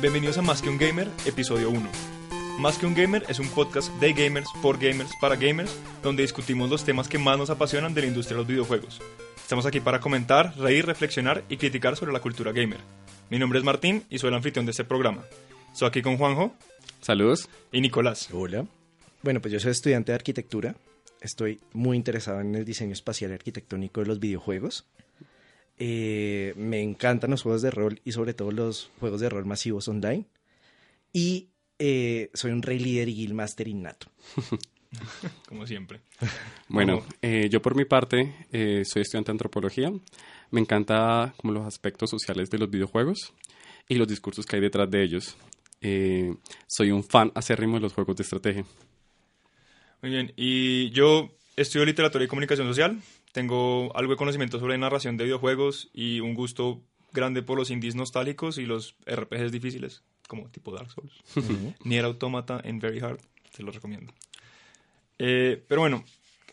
Bienvenidos a Más que un Gamer, episodio 1. Más que un Gamer es un podcast de gamers, por gamers, para gamers, donde discutimos los temas que más nos apasionan de la industria de los videojuegos. Estamos aquí para comentar, reír, reflexionar y criticar sobre la cultura gamer. Mi nombre es Martín y soy el anfitrión de este programa. Estoy aquí con Juanjo. Saludos. Y Nicolás. Hola. Bueno, pues yo soy estudiante de arquitectura. Estoy muy interesado en el diseño espacial y arquitectónico de los videojuegos. Eh, me encantan los juegos de rol y sobre todo los juegos de rol masivos online. Y eh, soy un rey líder y guildmaster innato. Como siempre. Bueno, eh, yo por mi parte soy estudiante de antropología. Me encanta como los aspectos sociales de los videojuegos y los discursos que hay detrás de ellos. soy un fan acérrimo de los juegos de estrategia. Muy bien, y yo estudio literatura y comunicación social. Tengo algo de conocimiento sobre narración de videojuegos y un gusto grande por los indies nostálgicos y los RPGs difíciles, como tipo Dark Souls. Nier Automata en Very Hard, se los recomiendo. Eh, pero bueno,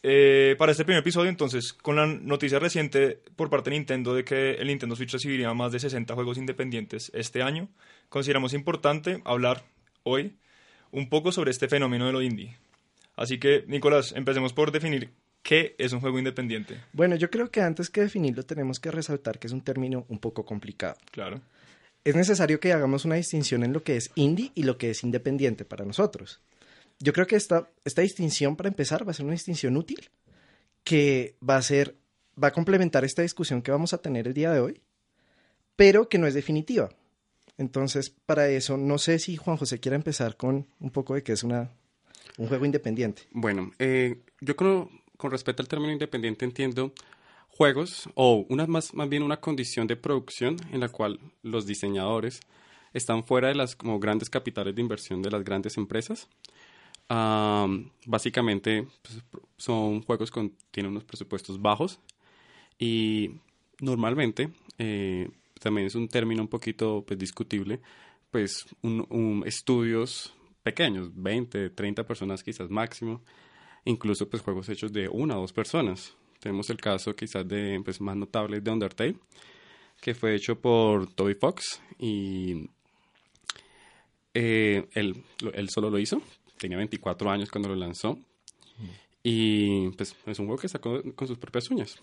eh, para este primer episodio, entonces, con la noticia reciente por parte de Nintendo de que el Nintendo Switch recibiría más de 60 juegos independientes este año, consideramos importante hablar hoy un poco sobre este fenómeno de lo indie. Así que, Nicolás, empecemos por definir ¿Qué es un juego independiente? Bueno, yo creo que antes que definirlo tenemos que resaltar que es un término un poco complicado. Claro. Es necesario que hagamos una distinción en lo que es indie y lo que es independiente para nosotros. Yo creo que esta, esta distinción, para empezar, va a ser una distinción útil que va a ser, va a complementar esta discusión que vamos a tener el día de hoy, pero que no es definitiva. Entonces, para eso, no sé si Juan José quiere empezar con un poco de qué es una, un juego independiente. Bueno, eh, yo creo con respecto al término independiente entiendo juegos o una más, más bien una condición de producción en la cual los diseñadores están fuera de las como grandes capitales de inversión de las grandes empresas. básicamente pues, son juegos con tienen unos presupuestos bajos y normalmente eh, también es un término un poquito pues, discutible pues un, estudios pequeños 20 30 personas quizás máximo incluso pues juegos hechos de una o dos personas. Tenemos el caso quizás de pues, más notable de Undertale, que fue hecho por Toby Fox y eh, él, él, solo lo hizo, tenía 24 años cuando lo lanzó y pues es un juego que sacó con sus propias uñas.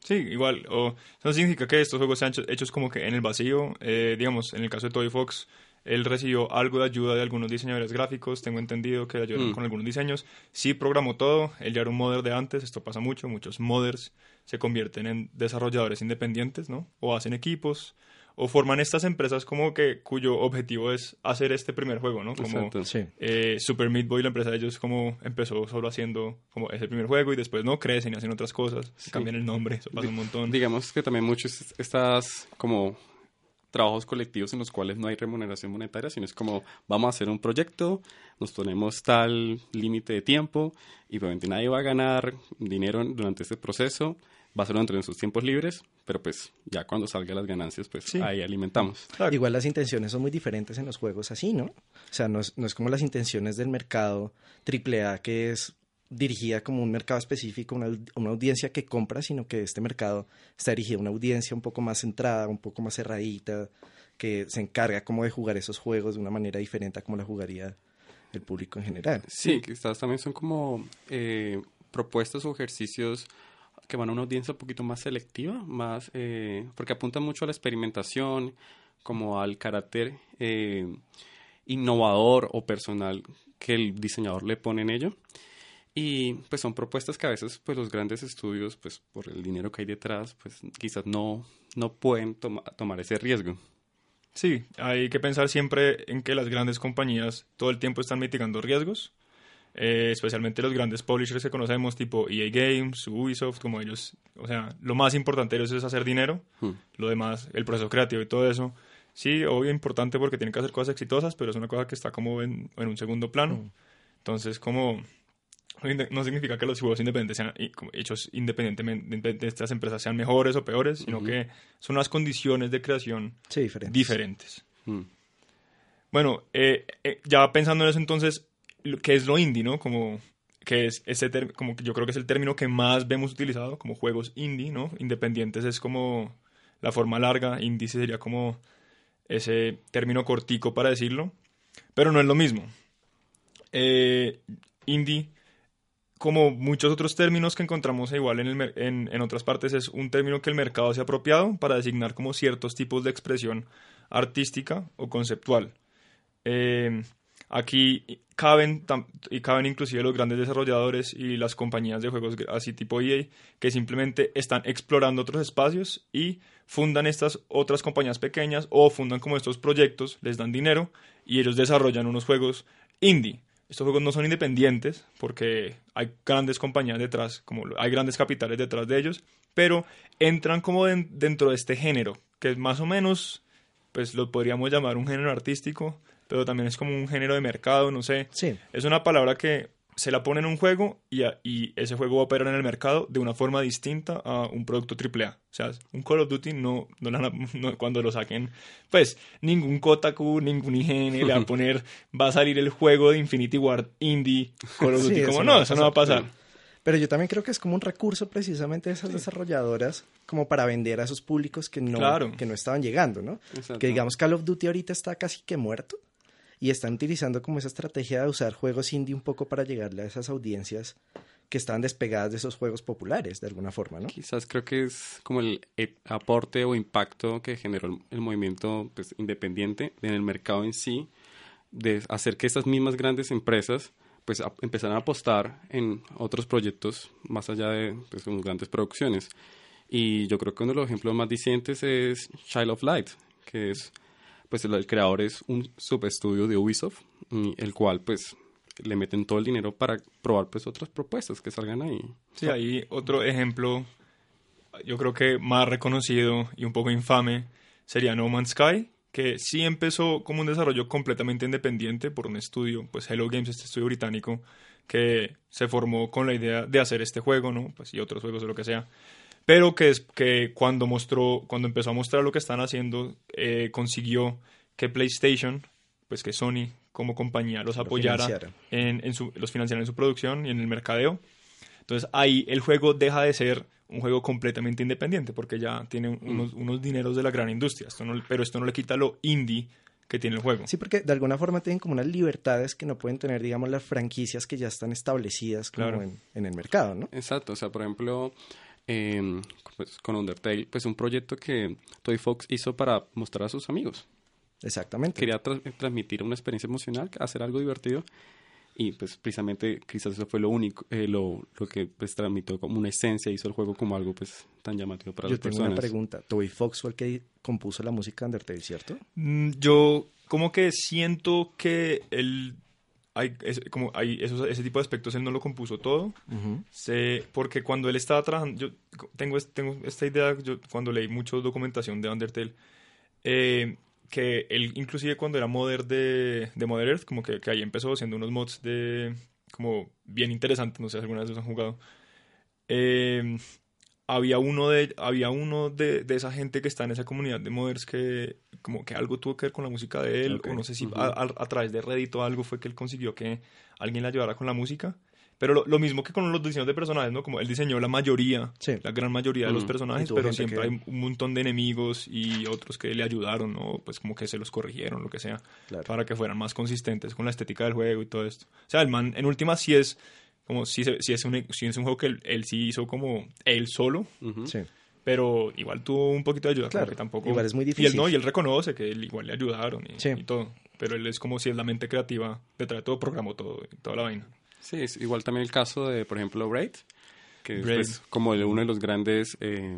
Sí, igual, o eso significa que estos juegos sean hechos como que en el vacío, eh, digamos, en el caso de Toby Fox, él recibió algo de ayuda de algunos diseñadores gráficos, tengo entendido que le ayudaron mm. con algunos diseños. Sí programó todo, él ya era un modder de antes, esto pasa mucho, muchos modders se convierten en desarrolladores independientes, ¿no? O hacen equipos, o forman estas empresas como que cuyo objetivo es hacer este primer juego, ¿no? Como eh, Super Meat Boy, la empresa de ellos, como empezó solo haciendo como ese primer juego y después no crecen y hacen otras cosas, cambian el nombre, eso pasa un montón. Digamos que también muchos estas como trabajos colectivos en los cuales no hay remuneración monetaria, sino es como vamos a hacer un proyecto, nos ponemos tal límite de tiempo y obviamente nadie va a ganar dinero durante este proceso, va a ser dentro de sus tiempos libres, pero pues ya cuando salgan las ganancias, pues ahí alimentamos. Igual las intenciones son muy diferentes en los juegos así, ¿no? O sea, no es, no es como las intenciones del mercado AAA, que es dirigida como un mercado específico, una, una, audiencia que compra, sino que este mercado está dirigida a una audiencia un poco más centrada, un poco más cerradita, que se encarga como de jugar esos juegos de una manera diferente a como la jugaría el público en general. Sí, quizás también son como eh, propuestas o ejercicios que van a una audiencia un poquito más selectiva, más eh, porque apuntan mucho a la experimentación, como al carácter eh, innovador o personal que el diseñador le pone en ello. Y pues son propuestas que a veces pues los grandes estudios, pues por el dinero que hay detrás, pues quizás no, no pueden tomar ese riesgo. Sí, hay que pensar siempre en que las grandes compañías todo el tiempo están mitigando riesgos, eh, especialmente los grandes publishers que conocemos, tipo EA Games, Ubisoft, como ellos, o sea, lo más importante de ellos es hacer dinero, hmm. lo demás, el proceso creativo y todo eso, sí, obvio importante porque tienen que hacer cosas exitosas, pero es una cosa que está como en, en un segundo plano. Hmm. Entonces, como no significa que los juegos independientes sean hechos independientemente de estas empresas sean mejores o peores, sino que son unas condiciones de creación diferentes. Mm. Bueno, eh, eh, ya pensando en eso entonces, ¿qué es lo indie, no? Como que es ese como que yo creo que es el término que más vemos utilizado como juegos indie, ¿no? Independientes es como la forma larga, indie sería como ese término cortico para decirlo, pero no es lo mismo. Eh, indie como muchos otros términos que encontramos igual en, en, otras partes, es un término que el mercado se ha apropiado para designar como ciertos tipos de expresión artística o conceptual. Eh, aquí caben, y caben inclusive los grandes desarrolladores y las compañías de juegos así tipo EA, que simplemente están explorando otros espacios y fundan estas otras compañías pequeñas o fundan como estos proyectos, les dan dinero y ellos desarrollan unos juegos indie estos juegos no son independientes porque hay grandes compañías detrás, como hay grandes capitales detrás de ellos, pero entran como dentro de este género, que es más o menos, pues lo podríamos llamar un género artístico, pero también es como un género de mercado, no sé. Sí. Es una palabra que se la pone en un juego y, y, ese juego va a operar en el mercado de una forma distinta a un producto AAA. O sea, un Call of Duty no, no, cuando lo saquen, pues ningún Kotaku, ningún IGN le va a poner, va a salir el juego de Infinity Ward Indie Call of Duty. como no, eso no va a pasar. Pero yo también creo que es como un recurso precisamente de esas desarrolladoras como para vender a esos públicos que no, que no estaban llegando, ¿no? Que digamos Call of Duty ahorita está casi que muerto y están utilizando como esa estrategia de usar juegos indie un poco para llegarle a esas audiencias que están despegadas de esos juegos populares de alguna forma, ¿no? Quizás creo que es como el aporte o impacto que generó el, movimiento pues, independiente en el mercado en sí, de hacer que estas mismas grandes empresas pues empezaran a apostar en otros proyectos más allá de pues, grandes producciones. Y yo creo que uno de los ejemplos más dicientes es Child of Light, que es pues el, creador es un subestudio de Ubisoft, el cual pues le meten todo el dinero para probar pues otras propuestas que salgan ahí. Sí, ahí otro ejemplo, yo creo que más reconocido y un poco infame sería No Man's Sky, que sí empezó como un desarrollo completamente independiente por un estudio, pues Hello Games, este estudio británico, que se formó con la idea de hacer este juego, ¿no? Pues y otros juegos o lo que sea pero que, es, que cuando mostró, cuando empezó a mostrar lo que están haciendo, eh, consiguió que PlayStation, pues que Sony como compañía los apoyara, en, en su, los financiara en su producción y en el mercadeo. Entonces ahí el juego deja de ser un juego completamente independiente porque ya tiene mm. unos, unos dineros de la gran industria, esto no, pero esto no le quita lo indie que tiene el juego. Sí, porque de alguna forma tienen como unas libertades que no pueden tener, digamos, las franquicias que ya están establecidas como en, en, el mercado, ¿no? Exacto, o sea, por ejemplo, Em, pues, con Undertale, pues un proyecto que Toy Fox hizo para mostrar a sus amigos. Exactamente. Quería transmitir una experiencia emocional, hacer algo divertido y pues precisamente quizás eso fue lo único, eh, lo, lo, que pues transmitió como una esencia, hizo el juego como algo pues tan llamativo para yo las personas. Yo tengo una pregunta, Toy Fox fue el que compuso la música de Undertale, ¿cierto? Mm, yo como que siento que él hay, como hay ese tipo de aspectos, él no lo compuso todo. sé, porque cuando él estaba trabajando, yo tengo, tengo esta idea, yo cuando leí mucho documentación de Undertale, eh, que él inclusive cuando era modder de, de Modern Earth, como que, que, ahí empezó haciendo unos mods de como bien interesantes, no sé si alguna vez los han jugado. Eh, había uno de había uno de, de, esa gente que está en esa comunidad de modders que como que algo tuvo que ver con la música de él o no sé si a, través de Reddit o algo fue que él consiguió que alguien le ayudara con la música. Pero lo, mismo que con los diseños de personajes no como él diseñó la mayoría la gran mayoría de los personajes pero siempre hay un montón de enemigos y otros que le ayudaron o pues como que se los corrigieron lo que sea para que fueran más consistentes con la estética del juego y todo esto. O sea el man en última sí es como si, si, es, un, si es un juego que él, sí hizo como él solo. sí. Pero igual tuvo un poquito de ayuda, claro, que tampoco... Igual es muy difícil. Y él no, y él reconoce que él igual le ayudaron y, todo. pero él es como si es la mente creativa detrás de todo, programó todo, toda la vaina. Sí, es igual también el caso de, por ejemplo, Braid, que es Braid. pues, como el- uno de los grandes eh,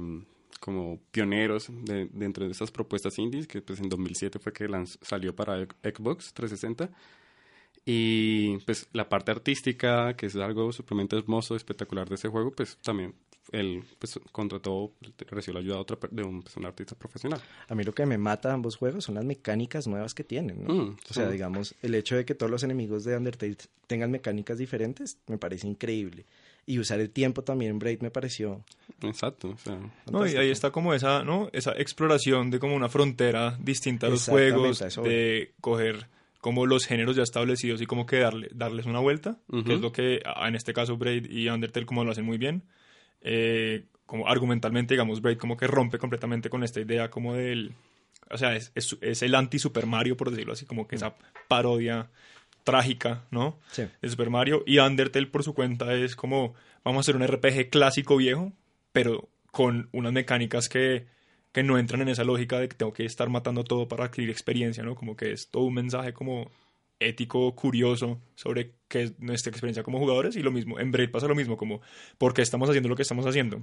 como pioneros de, dentro de esas propuestas indies, que pues en 2007 fue que lanz- salió para Xbox 360. Y pues la parte artística, que es algo supremamente hermoso, espectacular de ese juego, pues también él pues contrató, recibió la ayuda de, otra, de un, pues, un artista profesional. A mí lo que me mata de ambos juegos son las mecánicas nuevas que tienen, ¿no? Mm, o sea, sí. digamos, el hecho de que todos los enemigos de Undertale tengan mecánicas diferentes me parece increíble. Y usar el tiempo también en Braid me pareció Exacto, o sea, No, y ahí está como esa, ¿no? Esa exploración de como una frontera distinta a los juegos, a de coger como los géneros ya establecidos y como que darle, darles una vuelta, que es lo que en este caso Braid y Undertale como lo hacen muy bien. Eh, como argumentalmente, digamos, Braid como que rompe completamente con esta idea como del... O sea, es, es, es el anti-Super Mario, por decirlo así, como que esa parodia trágica, ¿no? Sí. de Super Mario. Y Undertale, por su cuenta, es como, vamos a hacer un RPG clásico viejo, pero con unas mecánicas que, que no entran en esa lógica de que tengo que estar matando todo para adquirir experiencia, ¿no? Como que es todo un mensaje como ético, curioso sobre qué es nuestra experiencia como jugadores. Y lo mismo, en Braid pasa lo mismo, como, ¿por qué estamos haciendo lo que estamos haciendo?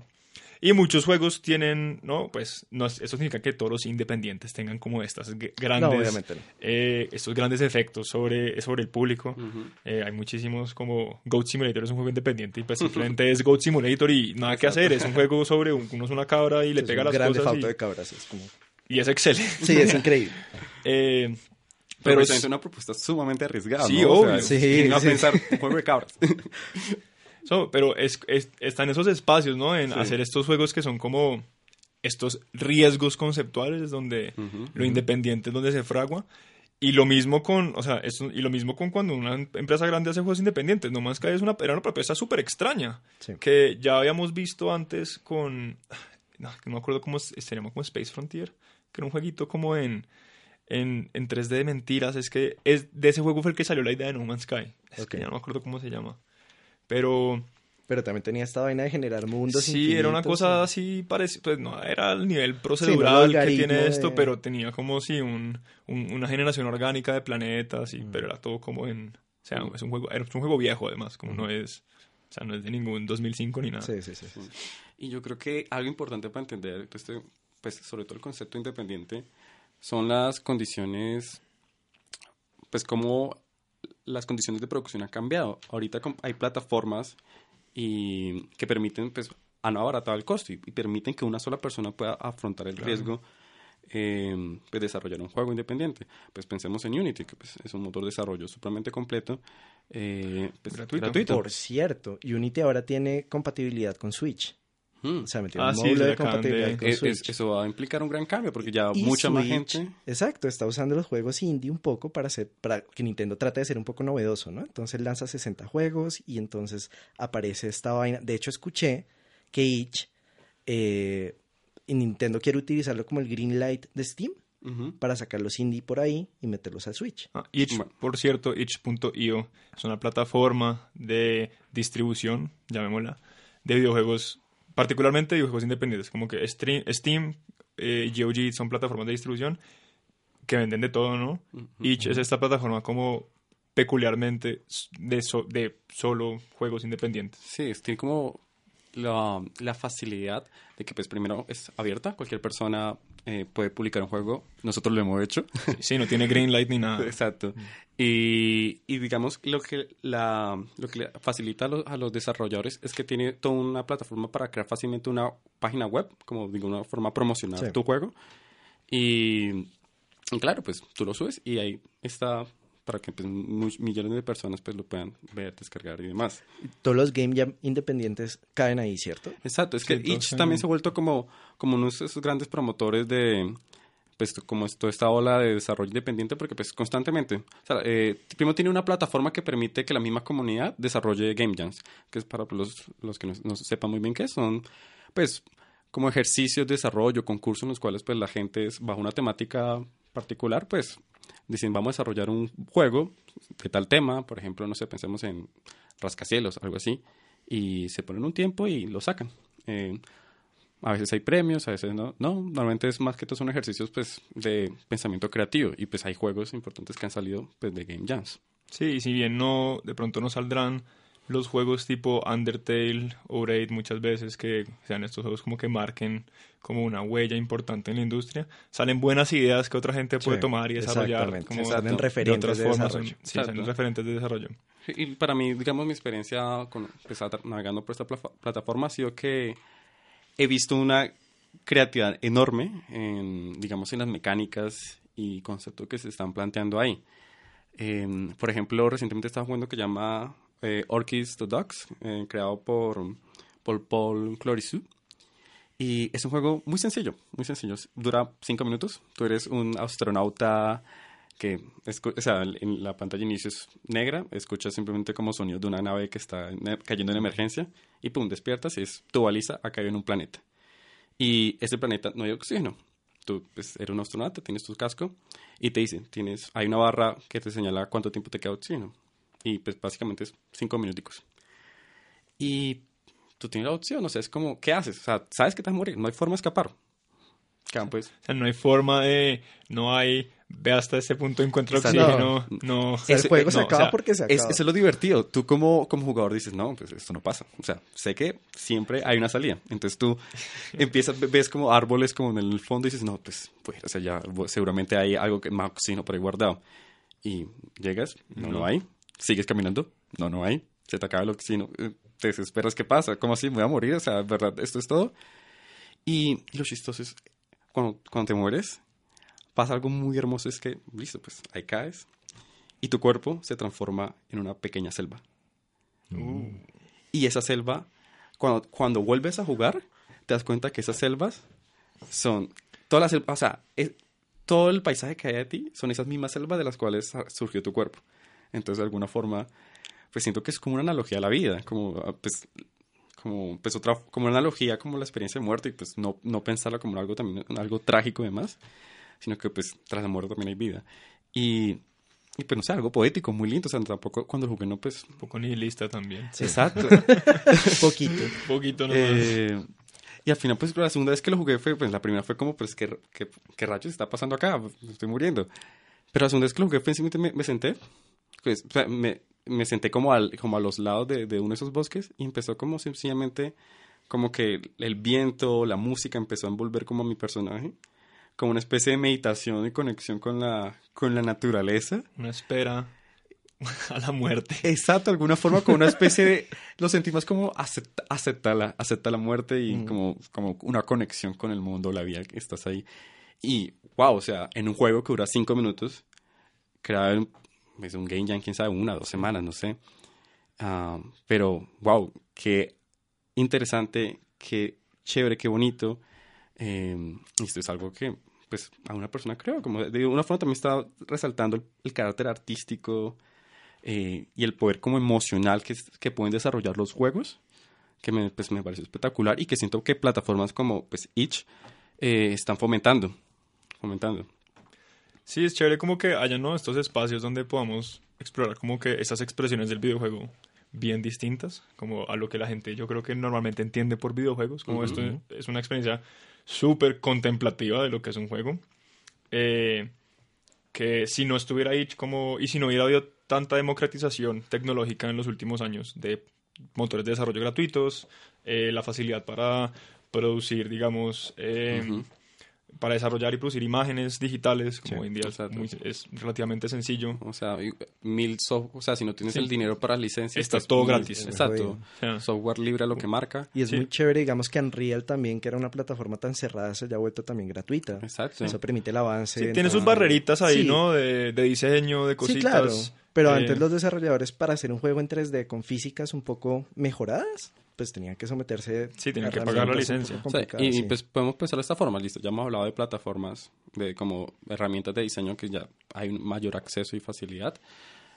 Y muchos juegos tienen, ¿no? Pues no, es- eso significa que todos los independientes tengan como estas grandes, No, obviamente no. eh, estos grandes efectos sobre, sobre el público. Eh, hay muchísimos como Goat Simulator es un juego independiente y pues simplemente es Goat Simulator y nada que hacer. Es un juego sobre un- uno es una cabra y le Es pega un las grande cosas falta y, de cabras. Es como... y es excelente. Sí, es increíble. Eh, Pero, pero es una propuesta sumamente arriesgada, Sí, ¿no? O obvio. sea, Sí, ¿quién va a pensar juego de cabras? So, pero es, es- está en esos espacios, ¿no? En Sí. hacer estos juegos que son como estos riesgos conceptuales donde Ujú, lo independiente es donde se fragua. Y lo mismo con, o sea, esto- y lo mismo con cuando una em- empresa grande hace juegos independientes. No más que es una, era una propuesta súper extraña. Sí. Que ya habíamos visto antes con, no, no me acuerdo cómo se se llama, como Space Frontier. Que era un jueguito como en, en, en 3D de mentiras. Es que es, de ese juego fue el que salió la idea de No Man's Sky. Es que ya no me acuerdo cómo se llama. Pero Pero también tenía esta vaina de generar mundos sí, era una cosa así parecida, pues no era el nivel Sí, no procedural el que tiene esto, de- pero tenía como si un, un- una generación orgánica de planetas, y, Mm. pero era todo como en, o sea, es un juego, era un juego viejo además, como no es, o sea, no es de ningún 2005 ni nada. Sí, sí, sí. Y yo creo que algo importante para entender, este, pues sobre todo el concepto independiente, son las condiciones, pues cómo las condiciones de producción han cambiado. Ahorita hay plataformas y que permiten, pues, han abaratado el costo y, y permiten que una sola persona pueda afrontar el Claro. riesgo eh, pues desarrollar un juego independiente. Pues pensemos en Unity, que pues, es un motor de desarrollo supremamente completo, eh, pues, Gratuito. Por cierto, Unity ahora tiene compatibilidad con Switch. Mm. O sea, metieron Ah, un módulo de compatibilidad de- con Es- es- Switch. eso va a implicar un gran cambio porque ya Y mucha más gente... Exacto, está usando los juegos indie un poco para hacer para que Nintendo trate de ser un poco novedoso, ¿no? Entonces lanza 60 juegos y entonces aparece esta vaina. De hecho, escuché que Itch eh, y Nintendo quiere utilizarlo como el green light de Steam para sacar los indie por ahí y meterlos a Switch. Ah, Itch, Bueno. por cierto, itch.io es una plataforma de distribución, llamémosla, de videojuegos, particularmente videojuegos independientes, como que Stream- Steam, eh, GOG son plataformas de distribución que venden de todo, ¿no? Itch es esta plataforma como peculiarmente de, so- de solo juegos independientes. Sí, tiene como la, la facilidad de que pues primero es abierta, cualquier persona eh, puede publicar un juego, nosotros lo hemos hecho. Sí, no tiene green light ni nada. Exacto. Y, y digamos lo que la lo que le facilita a los, a los desarrolladores es que tiene toda una plataforma para crear fácilmente una página web, como digo, una forma promocional Sí. tu juego. Y, y claro, pues tú lo subes y ahí está para que pues, millones de personas pues lo puedan ver, descargar y demás. Todos los game jam independientes caen ahí, ¿cierto? Exacto, es que Sí, Itch también se ha vuelto como, como uno de esos grandes promotores de, pues, como toda esta ola de desarrollo independiente, porque pues constantemente, o sea, eh, primero tiene una plataforma que permite que la misma comunidad desarrolle game jams, que es para los, los que no, no sepan muy bien qué son, pues, como ejercicios de desarrollo, concursos en los cuales pues la gente es bajo una temática particular, pues dicen vamos a desarrollar un juego de tal tema, por ejemplo, no sé, pensemos en rascacielos, algo así, y se ponen un tiempo y lo sacan. Eh, A veces hay premios, a veces no. No, normalmente es más que todo son ejercicios pues de pensamiento creativo y pues hay juegos importantes que han salido pues de Game Jams. Sí, y si bien no, de pronto no saldrán los juegos tipo Undertale o Raid muchas veces que sean estos juegos como que marquen como una huella importante en la industria, salen buenas ideas que otra gente puede Sí, tomar y desarrollar exactamente. como Salen de referentes otras de formas. desarrollo. Sí, salen referentes de desarrollo. Y para mí, digamos, mi experiencia con, pues, navegando por esta pla- plataforma ha sido que he visto una creatividad enorme en, digamos, en las mecánicas y conceptos que se están planteando ahí. Em, por ejemplo, recientemente estaba jugando que se llama eh, Orchids the Dogs, eh, creado por, por Paul Clorisu. Y es un juego muy sencillo, muy sencillo. Dura cinco minutos. Tú eres un astronauta que, escu- o sea, en la pantalla de inicio es negra, escuchas simplemente como sonido de una nave que está en- cayendo en emergencia y pum, despiertas y es tu baliza ha caído en un planeta. Y ese planeta no hay oxígeno. Tú pues, eres un astronauta, tienes tu casco y te dice, tienes, hay una barra que te señala cuánto tiempo te queda oxígeno. Y pues básicamente es cinco minuticos. Y tú tienes la opción, o sea, es como, ¿qué haces? O sea, sabes que te vas a morir, no hay forma de escapar. Pues O sea, no hay forma de, no hay, ve hasta este punto encuentra Exacto. oxígeno, no. El Ese- juego se no, o acaba sea, porque se Es, acaba. eso es lo divertido. Tú como, como jugador dices, no, pues esto no pasa. O sea, sé que siempre hay una salida. Entonces tú empiezas, ves como árboles como en el fondo y dices, no, pues, pues o sea, ya seguramente hay algo que más oxígeno por ahí guardado. Y llegas, no, no, No. hay. Sigues caminando, no, no hay. Se te acaba el oxígeno. Eh, Te desesperas, ¿qué pasa? ¿Cómo así? ¿Me voy a morir? O sea, ¿verdad? Esto es todo. Y lo chistoso es, cuando, cuando te mueres, pasa algo muy hermoso, es que, listo, pues ahí caes y tu cuerpo se transforma en una pequeña selva. Y esa selva, cuando, cuando vuelves a jugar, te das cuenta que esas selvas son, todas las selvas, o sea, todo el paisaje que hay de ti son esas mismas selvas de las cuales surgió tu cuerpo. Entonces, de alguna forma, pues siento que es como una analogía a la vida, como, ah, pues, como, pues otra, como una analogía como la experiencia de muerte y pues no, no pensarla como algo también, algo trágico y demás, sino que pues tras la muerte también hay vida. Y, y pues no sé, algo poético, muy lindo, o sea, tampoco cuando jugué no, pues... Un poco nihilista también. Exacto. Poquito. Un poquito nomás. Eh, y al final, pues la segunda vez que lo jugué fue, pues la primera fue como, pues, ¿qué, qué, qué rayos está pasando acá? Estoy muriendo. Pero la segunda vez que lo jugué, fue simplemente me, me senté, pues, o sea, me, me senté como, al, como a los lados de, de uno de esos bosques y empezó como sencillamente, como que el viento, la música empezó a envolver como a mi personaje, como una especie de meditación y conexión con la, con la naturaleza. Una espera a la muerte. Exacto, de alguna forma como una especie de... Lo sentí más como acepta, acepta, la, acepta la muerte y Mm. como, como una conexión con el mundo, la vida que estás ahí. Y, wow, o sea, en un juego que dura cinco minutos, creado es un game jam, quién sabe, una, dos semanas, no sé. Ah, pero, wow, qué interesante, qué chévere, qué bonito. Eh, esto es algo que, pues, a una persona creo, como de una forma también está resaltando el, el carácter artístico eh, y el poder como emocional que, que pueden desarrollar los juegos, que me, pues, me parece espectacular y que siento que plataformas como, pues, Itch eh, están fomentando, fomentando. Sí, es chévere como que haya ¿no? estos espacios donde podamos explorar como que esas expresiones del videojuego bien distintas, como a lo que la gente yo creo que normalmente entiende por videojuegos, como Ujú. esto es una experiencia súper contemplativa de lo que es un juego, eh, que si no estuviera ahí como, y si no hubiera habido tanta democratización tecnológica en los últimos años de motores de desarrollo gratuitos, eh, la facilidad para producir, digamos, eh, Ujú. Para desarrollar y producir imágenes digitales, como Sí, hoy en día es, exacto. muy- es relativamente sencillo. O sea, mil soft, o sea, si no tienes Sí. el dinero para licencias, Está pues, todo mil- gratis. Exacto. Software libre a lo que marca. Y es Sí. muy chévere, digamos que Unreal también, que era una plataforma tan cerrada, se haya vuelto también gratuita. Exacto. Eso permite el avance. sí, en tiene sus barreritas ahí, Sí. ¿no? De, de diseño, de Sí, cositas. claro. Pero Eh, antes los desarrolladores para hacer un juego en 3D con físicas un poco mejoradas, pues tenían que someterse Sí, tenían que pagar la licencia. O sea, y, sí. pues podemos pensar de esta forma, listo, ya hemos hablado de plataformas, de como herramientas de diseño que ya hay un mayor acceso y facilidad.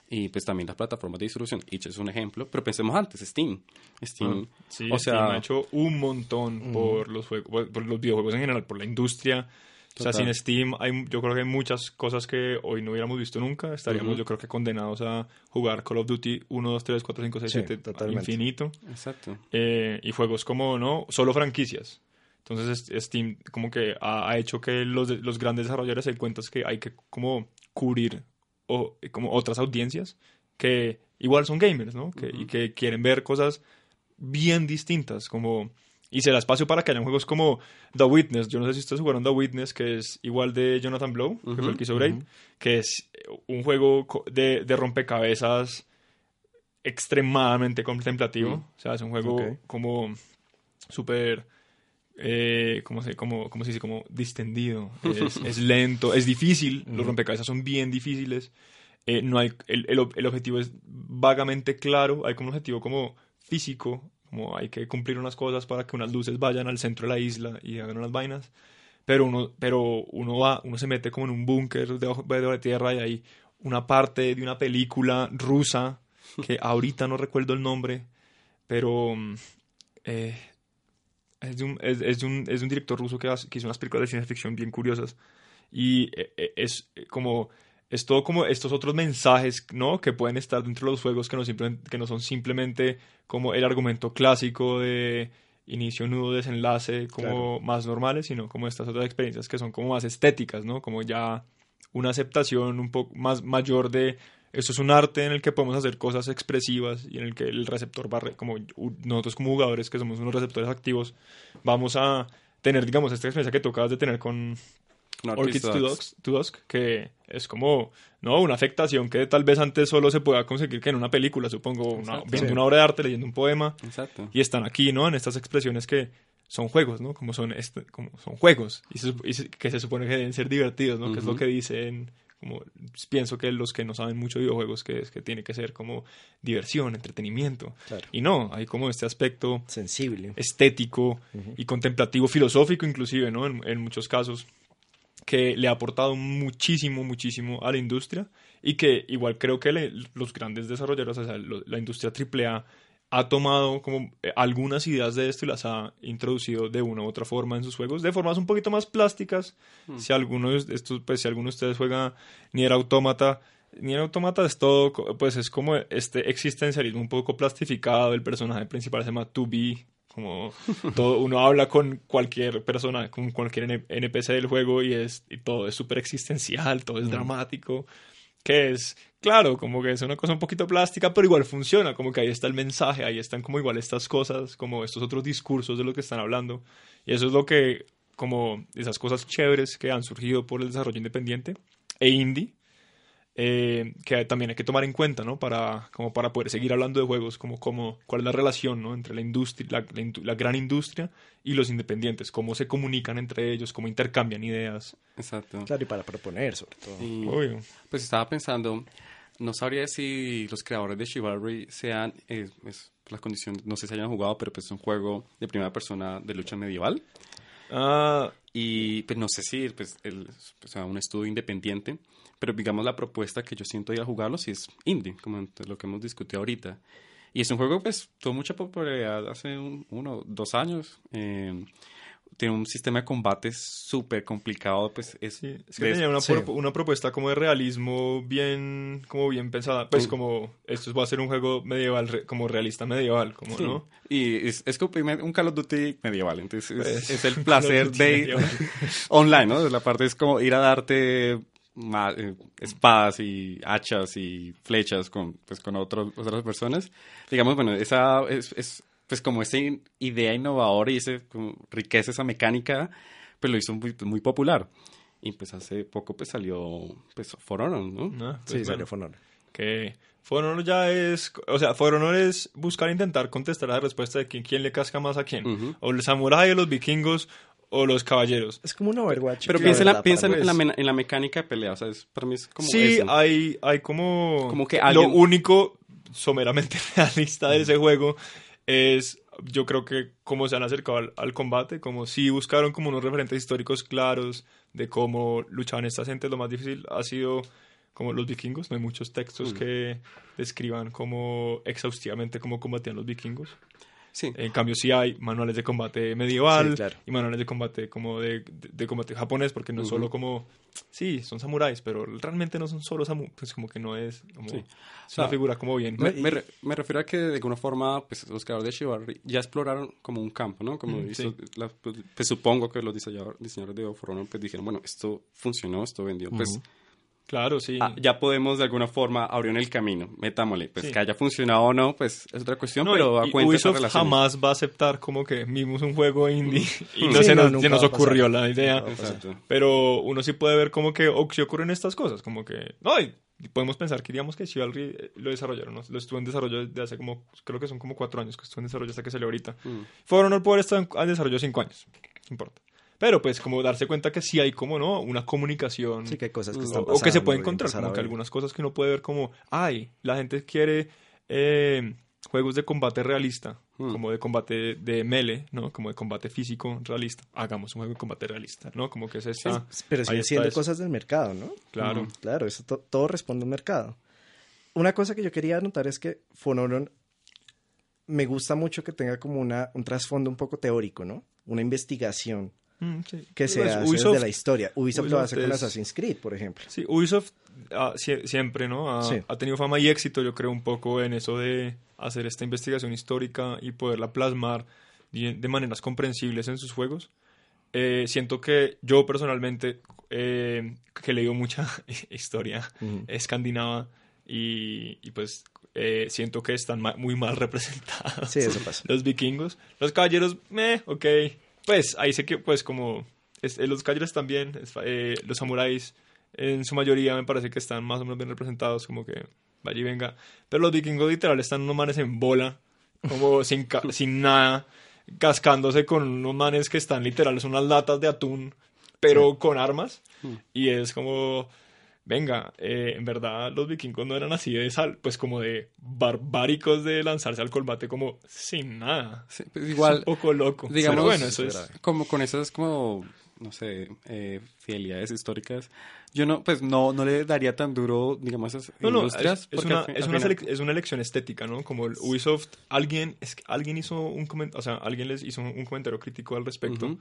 Y pues también las plataformas de distribución. Itch es un ejemplo, pero pensemos antes, Steam. Steam, Sí, o Steam sea, ha hecho un montón por los juegos, por los videojuegos en general, por la industria. O sea, sin Steam hay, yo creo que hay muchas cosas que hoy no hubiéramos visto nunca. Estaríamos, yo creo que condenados a jugar Call of Duty 1, 2, 3, 4, 5, 6, Sí, 7 al totalmente. infinito. exacto. Eh, y juegos como, ¿no? Solo franquicias. Entonces es- Steam como que ha, ha hecho que los, los grandes desarrolladores se den cuenta que hay que como cubrir o, como otras audiencias que igual son gamers, ¿no? Que, Y que quieren ver cosas bien distintas, como... Y se espacio para que hayan juegos como The Witness. Yo no sé si ustedes jugaron The Witness, que es igual de Jonathan Blow, que fue el que hizo Braid, que es un juego de, de rompecabezas extremadamente contemplativo. O sea, es un juego como súper... Eh, ¿cómo se, como, cómo se dice? Como distendido. Es, es lento, es difícil. Los rompecabezas son bien difíciles. Eh, no hay, el, el, el objetivo es vagamente claro. Hay como un objetivo como físico. Como hay que cumplir unas cosas para que unas luces vayan al centro de la isla y hagan unas vainas. Pero uno, pero uno va, uno se mete como en un búnker debajo de tierra y hay una parte de una película rusa que ahorita no recuerdo el nombre, pero mm, eh, es, de un, es, es de un, es de un director ruso que, hace- que hizo unas películas de ciencia ficción bien curiosas. Y eh, eh, es como. Es todo como estos otros mensajes, ¿no? Que pueden estar dentro de los juegos que no, simplemente, que no son simplemente como el argumento clásico de inicio, nudo, desenlace, como más normales, sino como estas otras experiencias que son como más estéticas, ¿no? Como ya una aceptación un poco más mayor de esto es un arte en el que podemos hacer cosas expresivas y en el que el receptor va, re- como nosotros como jugadores que somos unos receptores activos, vamos a tener, digamos, esta experiencia que tú acabas de tener con Con Orchids Orchid to. Dusk, to Dusk, que es como, ¿no? Una afectación que tal vez antes solo se pueda conseguir que en una película, supongo, una- viendo Sí. una obra de arte, leyendo un poema, Exacto. y están aquí, ¿no? En estas expresiones que son juegos, ¿no? Como son, este- como son juegos, y, se sup- y se- que se supone que deben ser divertidos, ¿no? Que es lo que dicen, como pienso que los que no saben mucho de videojuegos, que es que tiene que ser como diversión, entretenimiento. Claro. Y no, hay como este aspecto Sensible. estético y contemplativo, filosófico inclusive, ¿no? En, en muchos casos, que le ha aportado muchísimo, muchísimo a la industria y que igual creo que le- los grandes desarrolladores, o sea, lo- la industria AAA ha tomado como eh, algunas ideas de esto y las ha introducido de una u otra forma en sus juegos, de formas un poquito más plásticas. Si alguno de estos, pues si alguno de ustedes juega Nier Automata, Nier Automata es todo, pues es como este existencialismo un poco plastificado, el personaje principal se llama 2B, como todo, uno habla con cualquier persona, con cualquier NPC del juego y, es, y todo es súper existencial, todo es dramático, que es, claro, como que es una cosa un poquito plástica, pero igual funciona, como que ahí está el mensaje, ahí están como igual estas cosas, como estos otros discursos de lo que están hablando, y eso es lo que, como esas cosas chéveres que han surgido por el desarrollo independiente e indie, eh, que también hay que tomar en cuenta, ¿no? Para, como para poder seguir hablando de juegos, como, como cuál es la relación, ¿no? Entre la industria, la, la indu- la gran industria y los independientes, cómo se comunican entre ellos, cómo intercambian ideas. Exacto. Claro, y para proponer, sobre todo. Y, Obvio. pues estaba pensando, no sabría si los creadores de Chivalry sean, eh, es la condición, no sé si hayan jugado, pero pues es un juego de primera persona de lucha medieval. Ah, Y pues no sé si pues, el, un estudio independiente, pero digamos la propuesta que yo siento ir a jugarlo si es indie, como lo que hemos discutido ahorita. Y es un juego pues tuvo mucha popularidad hace un- uno, dos años. eh, tiene un sistema de combate súper complicado, pues es... sí, es que de- tenía una, sí. pro- una propuesta como de realismo bien, como bien pensada. Pues Mm. como, esto va a ser un juego medieval, como realista medieval, como, ¿no? Y es, es como un Call of Duty medieval, entonces es, Pues, es el placer de online, ¿no? La parte es como ir a darte espadas y hachas y flechas con, pues, con otros, otras personas. Digamos, bueno, esa es, es, pues como esa idea innovadora y ese, como, riqueza, esa mecánica, pues lo hizo muy, muy popular. Y pues hace poco pues salió pues For Honor, ¿no? Ah, pues, Sí, bueno. salió Fonor. que For Honor ya es, o sea, For Honor es buscar intentar contestar la respuesta de quién, quién le casca más a quién, Ujú. o el samurái, o los vikingos, o los caballeros. Es como un Overwatch. Pero piensa, en la, verdad, piensa en, la, en la mecánica de pelea, o sea, es- para mí es como sí, eso. hay, hay como, Como que lo alguien- único someramente realista de ese juego es, yo creo que cómo se han acercado al, al combate, como si buscaron como unos referentes históricos claros de cómo luchaban estas gentes, lo más difícil ha sido como los vikingos, no hay muchos textos Mm. que describan como exhaustivamente cómo combatían los vikingos. Sí. En cambio, sí hay manuales de combate medieval Sí, claro. y manuales de combate como de, de- de combate japonés, porque no es solo como, sí, son samuráis, pero realmente no son solo samuráis, pues como que no es, como, Sí. es una sea, figura como bien. Me, me re- me refiero a que de alguna forma pues, los creadores de Chivalry ya exploraron como un campo, ¿no? Como Mm, hizo sí. la- pues, pues, supongo que los diseñador- diseñadores de Honor pues dijeron, bueno, esto funcionó, esto vendió, pues Claro, sí. ah, ya podemos de alguna forma abrir el camino, metámosle, pues Sí. que haya funcionado o no, pues es otra cuestión, No, pero y- a y cuenta de esas Ubisoft jamás va a aceptar como que vimos un juego indie y no Sí, se no, nos, se ocurrió la idea. Exacto. Pero uno sí puede ver como que o, si ocurren estas cosas, como que... No, y podemos pensar que diríamos que Chivalry eh, lo desarrollaron, ¿no? lo estuvo en desarrollo desde hace como, creo que son como cuatro años que estuvo en desarrollo hasta que salió ahorita. Mm. For Honor estar en, en desarrollo cinco años, no importa. Pero pues como darse cuenta que sí hay como, ¿no? Una comunicación... Sí, que hay cosas que están pasando. o que se puede encontrar, como que algunas cosas que uno puede ver como, ay, la gente quiere eh, juegos de combate realista, Hmm. como de combate de melee, ¿no? Como de combate físico realista. Hagamos un juego de combate realista, ¿no? Como que es esa... Pero ahí sigue está siendo eso. cosas del mercado, ¿no? Claro. Mm. Claro, eso to- todo responde a un mercado. Una cosa que yo quería anotar es que Fonoron me gusta mucho que tenga como una, un trasfondo un poco teórico, ¿no? Una investigación Mm, sí. que se Pues, hace Ubisoft- desde la historia. Ubisoft, lo Ubisoft hace con es- Assassin's Creed, por ejemplo. Sí, Ubisoft ah, sie- siempre, ¿no? Ha, Sí. ha tenido fama y éxito, yo creo, un poco en eso de hacer esta investigación histórica y poderla plasmar de, maneras comprensibles en sus juegos. Eh, siento que yo personalmente, eh, que he leído mucha historia Ujú. escandinava y, y pues eh, siento que están ma- muy mal representados Sí, eso pasa. los vikingos. Los caballeros, meh, ok. Pues ahí sé que, pues, como es- eh, los caballeros también, es- eh, los samuráis, en su mayoría me parece que están más o menos bien representados, como que vaya y venga. Pero los vikingos literal están unos manes en bola, como sin, sin nada, cascándose con unos manes que están literal, son unas latas de atún, pero con armas. Hmm. Y es como, venga, eh, en verdad los vikingos no eran así de sal, pues como de barbáricos de lanzarse al combate como sin nada. Sí, pues Es igual, un poco loco. digamos, Pero bueno, eso es... como con esas como no sé eh, fidelidades históricas yo no pues no no le daría tan duro digamos esas No, no, industrias es, es una, fin- es, una final- es una elección estética, ¿no? Como el Ubisoft, alguien, es alguien hizo un comentario, o sea, alguien les hizo un comentario crítico al respecto.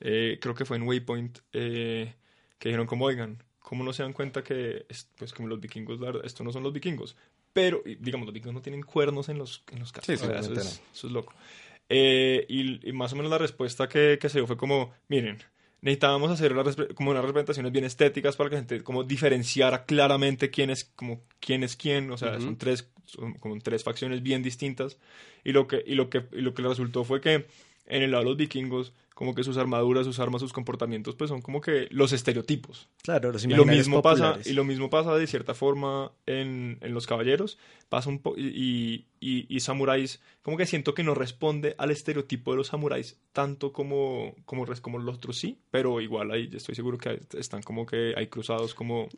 Eh, creo que fue en Waypoint, eh, que dijeron como, oigan, ¿cómo no se dan cuenta que, es- pues como los vikingos, la verdad, esto no son los vikingos? Pero, digamos, los vikingos no tienen cuernos en los, en los cascos. Sí, sí, o sea, eso, es, eso es loco. Eh, y, y más o menos la respuesta que, que se dio fue como, miren, necesitábamos hacer respe- como unas representaciones bien estéticas para que la gente como diferenciara claramente quién es como quién es quién, o sea, Ujú. son tres son como tres facciones bien distintas y lo que y lo que y lo que le resultó fue que en el lado de los vikingos como que sus armaduras, sus armas, sus comportamientos pues son como que los estereotipos. Claro, los Y lo mismo pasa populares. y lo mismo pasa de cierta forma en, en los caballeros, pasa un po y, y, y samuráis, como que siento que no responde al estereotipo de los samuráis tanto como como res- como los otros sí, pero igual ahí estoy seguro que están como que hay cruzados como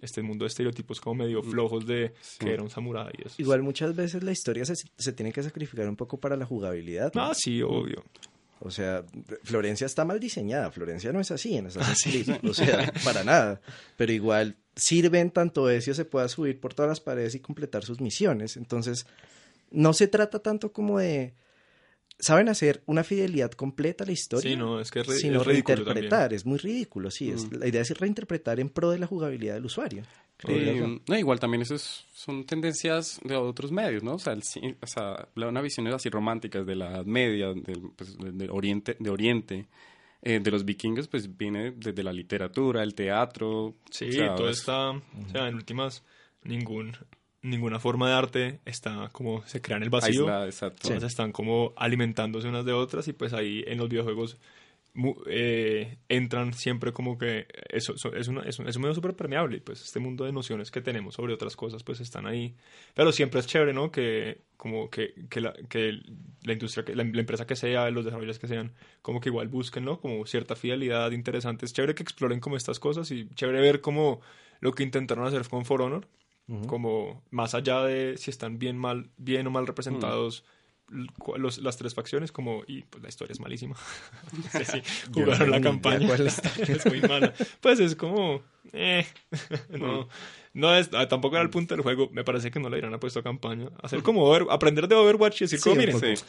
este mundo de estereotipos como medio flojos de Sí. que era un samurái. Igual muchas veces la historia se, se tiene que sacrificar un poco para la jugabilidad. ¿no? Ah, sí, obvio. O sea, Florencia está mal diseñada. Florencia no es así en Ah, Assassin's Creed. O sea, para nada. Pero igual sirven tanto Ezio se pueda subir por todas las paredes y completar sus misiones. Entonces, no se trata tanto como de... Saben hacer una fidelidad completa a la historia. Sí, no, es que es, sino es ridículo reinterpretar. también. Es muy ridículo, sí. Es, Mm. la idea es reinterpretar en pro de la jugabilidad del usuario. Eh, no, igual también eso es- son tendencias de otros medios, ¿no? O sea, el o sea una visiones así románticas de la Edad Media, del, pues, del Oriente, de Oriente eh, de los vikingos, pues viene desde la literatura, el teatro. Sí, o sea, todo es- está, o sea, en últimas, ningún, ninguna forma de arte está como, se crea en el vacío. aislada, exacto. Todas están como alimentándose unas de otras y pues ahí en los videojuegos eh, entran siempre como que eso, eso- es, una, es, un, es un medio súper permeable y pues este mundo de nociones que tenemos sobre otras cosas pues están ahí pero siempre es chévere ¿no? que como que, que, la, que la industria que la, la empresa que sea los desarrolladores que sean como que igual busquen ¿no? como cierta fidelidad interesante es chévere que exploren como estas cosas y chévere ver como lo que intentaron hacer con For Honor Como más allá de si están bien mal bien o mal representados los- las tres facciones como y pues la historia es malísima no sé si Yo no jugaron la campaña cuál es muy mala pues es como eh, no no es ah, tampoco era el punto del juego me parece que no le hubieran puesto campaña hacer como Over- aprender de Overwatch y decir Sí, como miren. Sí.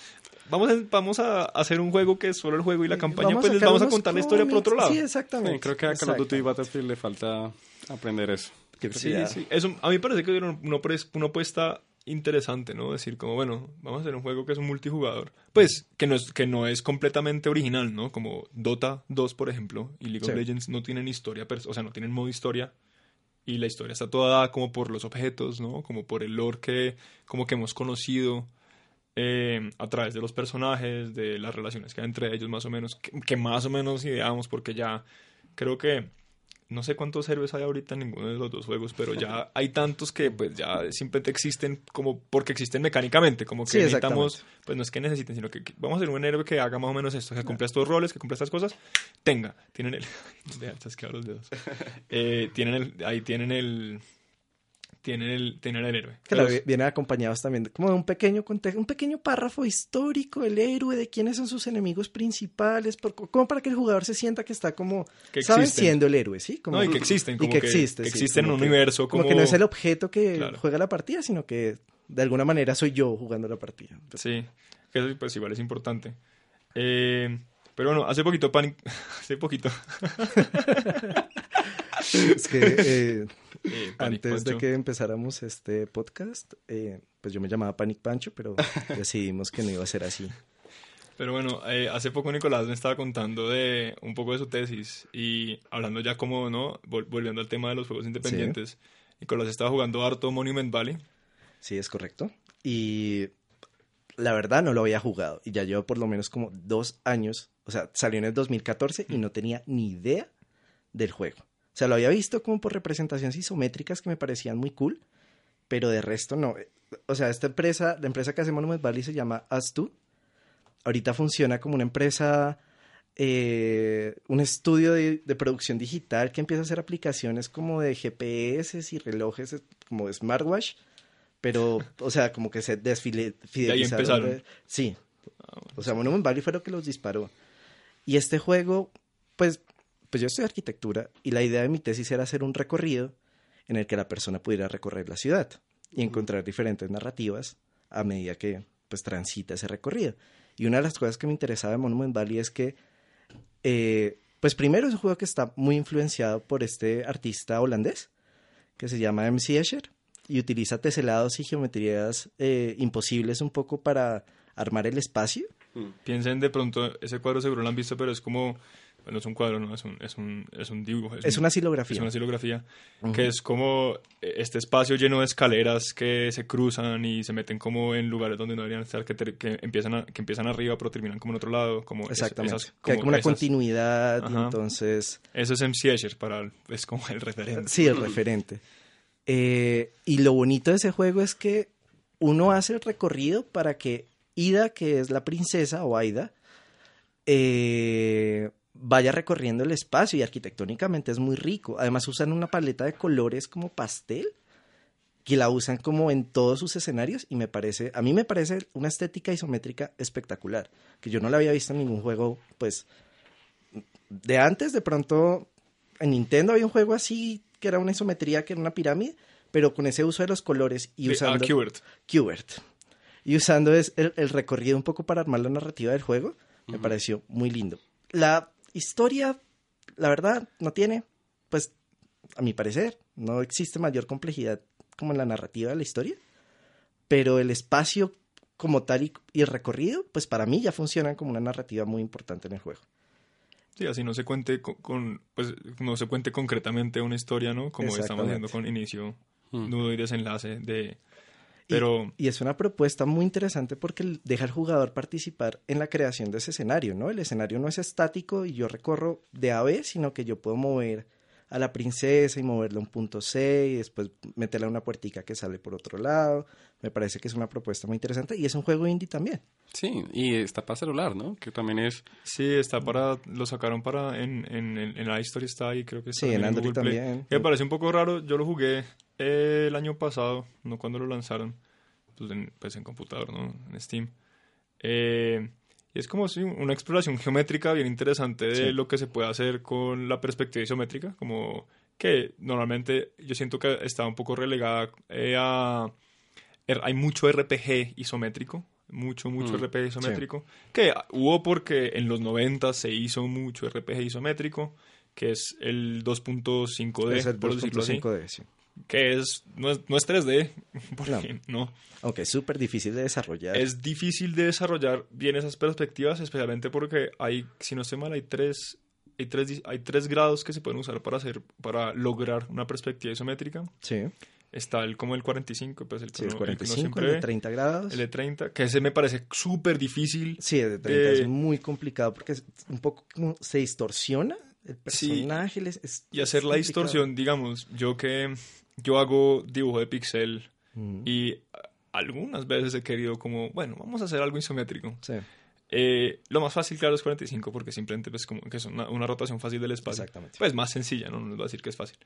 vamos a, vamos a hacer un juego que es solo el juego y la campaña, pues les vamos a contar la historia por otro lado. Sí, exactamente. Sí, creo que a Call of Duty y. Battlefield le falta aprender eso. Sí. Eso, a mí me parece que una, una apuesta interesante, ¿no? Decir como, bueno, vamos a hacer un juego que es un multijugador. Pues, que no es, que no es completamente original, ¿no? Como Dota 2, por ejemplo, y League of. Legends no tienen historia, o sea, no tienen modo historia. Y la historia está toda dada como por los objetos, ¿no? Como por el lore que, como que hemos conocido eh, a través de los personajes, de las relaciones que hay entre ellos, más o menos, que, que más o menos ideamos, porque ya creo que no sé cuántos héroes hay ahorita en ninguno de los dos juegos, pero ya hay tantos que pues ya simplemente existen como porque existen mecánicamente, como que Sí, necesitamos, pues no es que necesiten, sino que vamos a hacer un héroe que haga más o menos esto, que cumpla estos roles, que cumpla estas cosas, tenga, tienen el, chasquear los dedos, Eh, tienen el, ahí tienen el, tienen el, tienen el héroe. Claro, Pero- vienen acompañados también como de un pequeño contexto, un pequeño párrafo histórico del héroe, de quiénes son sus enemigos principales, por- como para que el jugador se sienta que está como, Que ¿saben? existen. Siendo el héroe, ¿sí? Como, no, y que existen, y como que que, existe, que sí, existen en un que- universo como como, que no es el objeto que Claro. juega la partida, sino que de alguna manera soy yo jugando la partida. Sí, que eso pues igual es importante. Eh, pero bueno, hace poquito, Panic, hace poquito, Es que eh, eh, antes de que empezáramos este podcast, eh, pues yo me llamaba Panic Pancho, pero decidimos que no iba a ser así. Pero bueno, eh, hace poco Nicolás me estaba contando de un poco de su tesis y hablando ya como, ¿no? Vol- volviendo al tema de los juegos independientes. Nicolás estaba jugando harto Monument Valley. Sí, es correcto. Y la verdad no lo había jugado. Y ya llevo por lo menos como dos años. O sea, salió en el 2014 y no tenía ni idea del juego. O sea, lo había visto como por representaciones isométricas que me parecían muy cool. Pero de resto no. O sea, esta empresa, la empresa que hace Monument Valley se llama As2. Ahorita funciona como una empresa, eh, un estudio de, de producción digital que empieza a hacer aplicaciones como de GPS y relojes, como de smartwatch pero, o sea, como que se desfile, fidelizaron. empezaron. de- sí. Ah. O sea, Monument Valley fue lo que los disparó. Y este juego, pues, pues yo estudio arquitectura y la idea de mi tesis era hacer un recorrido en el que la persona pudiera recorrer la ciudad y encontrar diferentes narrativas a medida que, pues, transita ese recorrido. Y una de las cosas que me interesaba de Monument Valley es que, eh, pues, primero es un juego que está muy influenciado por este artista holandés que se llama MC Escher y utiliza teselados y geometrías eh, imposibles un poco para armar el espacio. Piensen de pronto, ese cuadro seguro lo han visto, pero es como, bueno, es un cuadro, no, es un, es un, es un dibujo. Es un- una silografía. Es una silografía, que es como este espacio lleno de escaleras que se cruzan y se meten como en lugares donde no deberían estar, que, empiezan, a- que empiezan arriba pero terminan como en otro lado. Como es- Exactamente. que hay como una esas- continuidad, Ajá. entonces... Eso es MC Escher, para, es como el referente. Sí, el referente. Eh, y lo bonito de ese juego es que uno hace el recorrido para que Ida, que es la princesa, o Aida, eh, vaya recorriendo el espacio y arquitectónicamente es muy rico. Además usan una paleta de colores como pastel que la usan como en todos sus escenarios y me parece, a mí me parece una estética isométrica espectacular, que yo no la había visto en ningún juego, pues, de antes, de pronto, en Nintendo había un juego así, que era una isometría, que era una pirámide, pero con ese uso de los colores y usando... ah, Qbert. Qbert. Y usando es el, el recorrido un poco para armar la narrativa del juego, me pareció muy lindo. La historia, la verdad, no tiene, pues, a mi parecer, no existe mayor complejidad como en la narrativa de la historia, pero el espacio como tal y, y el recorrido, pues para mí ya funcionan como una narrativa muy importante en el juego. Sí, así no se cuente con, con- pues no se cuente concretamente una historia, ¿no? Como estamos haciendo con inicio, Mm. nudo y desenlace de... Y- Pero... Y, es una propuesta muy interesante porque deja al jugador participar en la creación de ese escenario, ¿no? El escenario no es estático y yo recorro de A a B, sino que yo puedo mover a la princesa y moverla a un punto C y después meterla a una puertica que sale por otro lado. Me parece que es una propuesta muy interesante y es un juego indie también. Sí, y está para celular, ¿no? Que también es... Sí, está para... Lo sacaron para... En, en, en, en la Store está ahí, creo que está Sí, en Android Google Play. también. Que me parece un poco raro. Yo lo jugué eh, el año pasado, no cuando lo lanzaron. Pues en, pues en computador, ¿no? En Steam. Eh, y es como sí, una exploración geométrica bien interesante de Sí. lo que se puede hacer con la perspectiva isométrica. Como que normalmente yo siento que está un poco relegada eh, a... er- Hay mucho RPG isométrico mucho, mucho Mm, RPG isométrico, que hubo porque en los 90 se hizo mucho RPG isométrico, que es el 2.5D, Es el por así, 2.5D, sí. Que es no, es no es 3D, porque no. Aunque es súper difícil de desarrollar. Es difícil de desarrollar bien esas perspectivas, especialmente porque hay, si no estoy mal, hay tres, hay tres, hay tres grados que se pueden usar para hacer, para lograr una perspectiva isométrica. Sí, Está el como el 45, pues el, sí el uno- el que uno 45, siempre el de ve, 30 grados. el de 30, que ese me parece súper difícil. Sí, el de 30 Eh, es muy complicado porque es un poco como se distorsiona el Sí. personaje. es- Y hacer la complicado. distorsión, digamos, yo que yo hago dibujo de pixel Mm, y algunas veces he querido como, bueno, vamos a hacer algo isométrico. Sí, Eh, lo más fácil, claro, es 45 porque simplemente pues, como que es una, una rotación fácil del espacio. exactamente. Pues más sencilla, no, no les voy a decir que es fácil.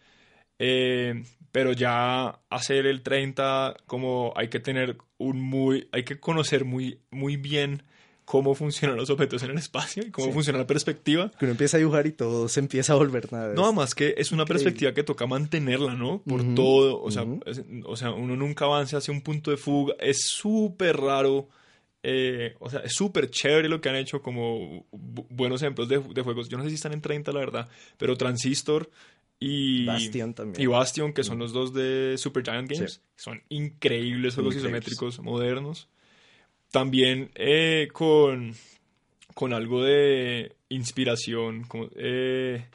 Eh, pero ya hacer el 30, como hay que tener un muy, hay que conocer muy, muy bien cómo funcionan los objetos en el espacio y cómo Sí. funciona la perspectiva. Que uno empieza a dibujar y todo se empieza a volver nada. No, más que es una increíble. perspectiva que toca mantenerla, ¿no? Por todo, o sea, es- o sea, uno nunca avanza hacia un punto de fuga. Es súper raro, eh, o sea, es súper chévere lo que han hecho como bu- buenos ejemplos de, de juegos. Yo no sé si están en 30, la verdad, pero Transistor y Bastion también. y Bastion, que son los dos de Supergiant Games, Sí. son increíbles juegos increíbles. isométricos modernos. También eh, con, con algo de inspiración, como, eh,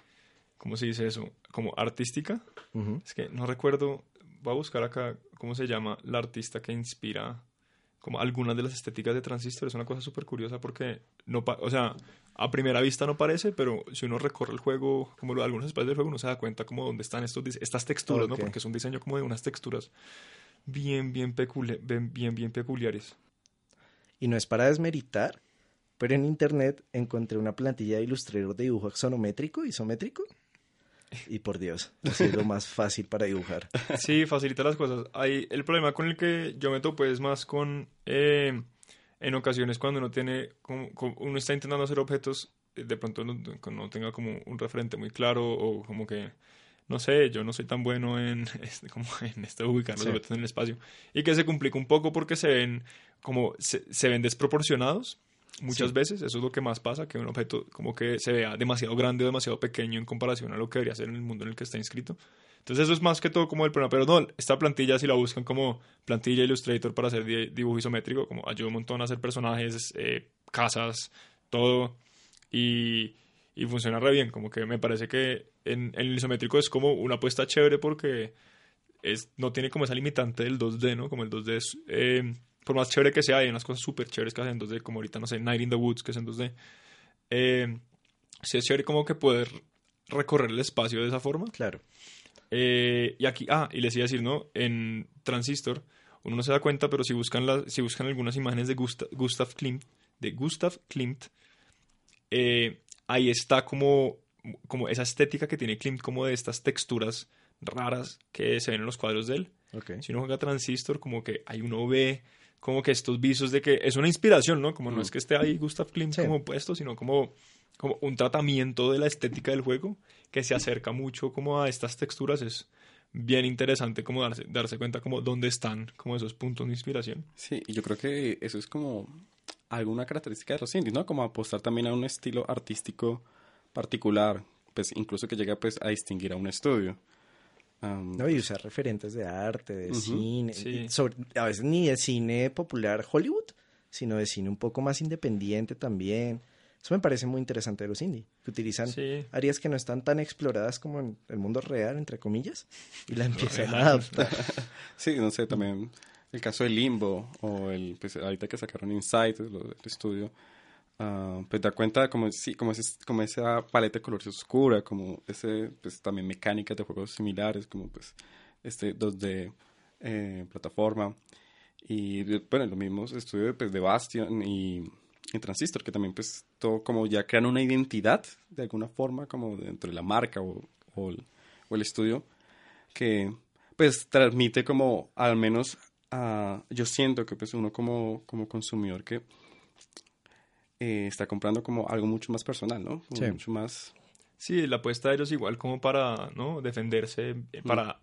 ¿cómo se dice eso? Como artística. Es que no recuerdo, voy a buscar acá cómo se llama la artista que inspira como algunas de las estéticas de Transistor. Es una cosa súper curiosa porque, no o sea, a primera vista no parece, pero si uno recorre el juego, como lo- algunos espacios del juego, uno se da cuenta como dónde están estos, estas texturas, ¿no? Porque es un diseño como de unas texturas bien, bien, bien, bien, bien peculiares. Y no es para desmeritar, pero en internet encontré una plantilla de Illustrator de dibujo axonométrico, isométrico. Y por Dios, así es lo más fácil para dibujar. Sí, facilita las cosas. Hay, el problema con el que yo me topo es más con, eh, en ocasiones cuando uno tiene, como, como uno está intentando hacer objetos, eh, de pronto no, no tenga como un referente muy claro o como que, no sé, yo no soy tan bueno en, este, como en esto ubicar los Sí. objetos en el espacio. Y que se complica un poco porque se ven como, se, se ven desproporcionados. Muchas Sí. veces eso es lo que más pasa, que un objeto como que se vea demasiado grande o demasiado pequeño en comparación a lo que debería ser en el mundo en el que está inscrito. Entonces eso es más que todo como el problema. Pero no, esta plantilla si la buscan como plantilla Illustrator para hacer di- dibujo isométrico, como ayuda un montón a hacer personajes, eh, casas, todo. Y, y funciona re bien. Como que me parece que en, en el isométrico es como una apuesta chévere porque es, no tiene como esa limitante del 2D, ¿no? Como el 2D es... eh, por más chévere que sea, hay unas cosas súper chéveres que hacen en 2D, como ahorita, no sé, Night in the Woods, que es en 2D. Eh, sí es chévere como que poder recorrer el espacio de esa forma. Claro. Eh, y aquí, ah, y les iba a decir, ¿no? En Transistor, uno no se da cuenta, pero si buscan, las, si buscan algunas imágenes de Gustav, Gustav Klimt, de Gustav Klimt, eh, ahí está como, como esa estética que tiene Klimt, como de estas texturas raras que se ven en los cuadros de él. Ok. Si uno juega Transistor, como que hay uno ve como que estos visos de que es una inspiración, ¿no? Como no Mm. es que esté ahí Gustav Klimt Sí. como puesto, sino como, como un tratamiento de la estética del juego que se acerca mucho como a estas texturas. Es bien interesante como darse, darse cuenta como dónde están como esos puntos de inspiración. Sí, y yo creo que eso es como alguna característica de los indies, ¿no? Como apostar también a un estilo artístico particular, pues incluso que llega pues a distinguir a un estudio. Am, No, y usar referentes de arte, de cine, sí. y sobre- a veces ni de cine popular Hollywood, sino de cine un poco más independiente también. Eso me parece muy interesante de los indie, que utilizan Sí. áreas que no están tan exploradas como en el mundo real, entre comillas, y la empiezan a adaptar. Sí, no sé, también el caso de Limbo o el, pues ahorita que sacaron Insight, del estudio, ah, pues da cuenta como, sí, como, ese- como esa paleta de colores oscura, como ese, pues también mecánicas de juegos similares, como pues este 2D eh, plataforma. Y bueno, los mismos estudios pues, de Bastion y, y Transistor, que también pues todo como ya crean una identidad de alguna forma, como dentro de la marca o, o el, o el estudio, que pues transmite como al menos a yo siento que pues uno como, como consumidor que eh, está comprando como algo mucho más personal, ¿no? Sí. Mucho más... Sí, la apuesta de ellos igual como para, ¿no? Defenderse, eh, para,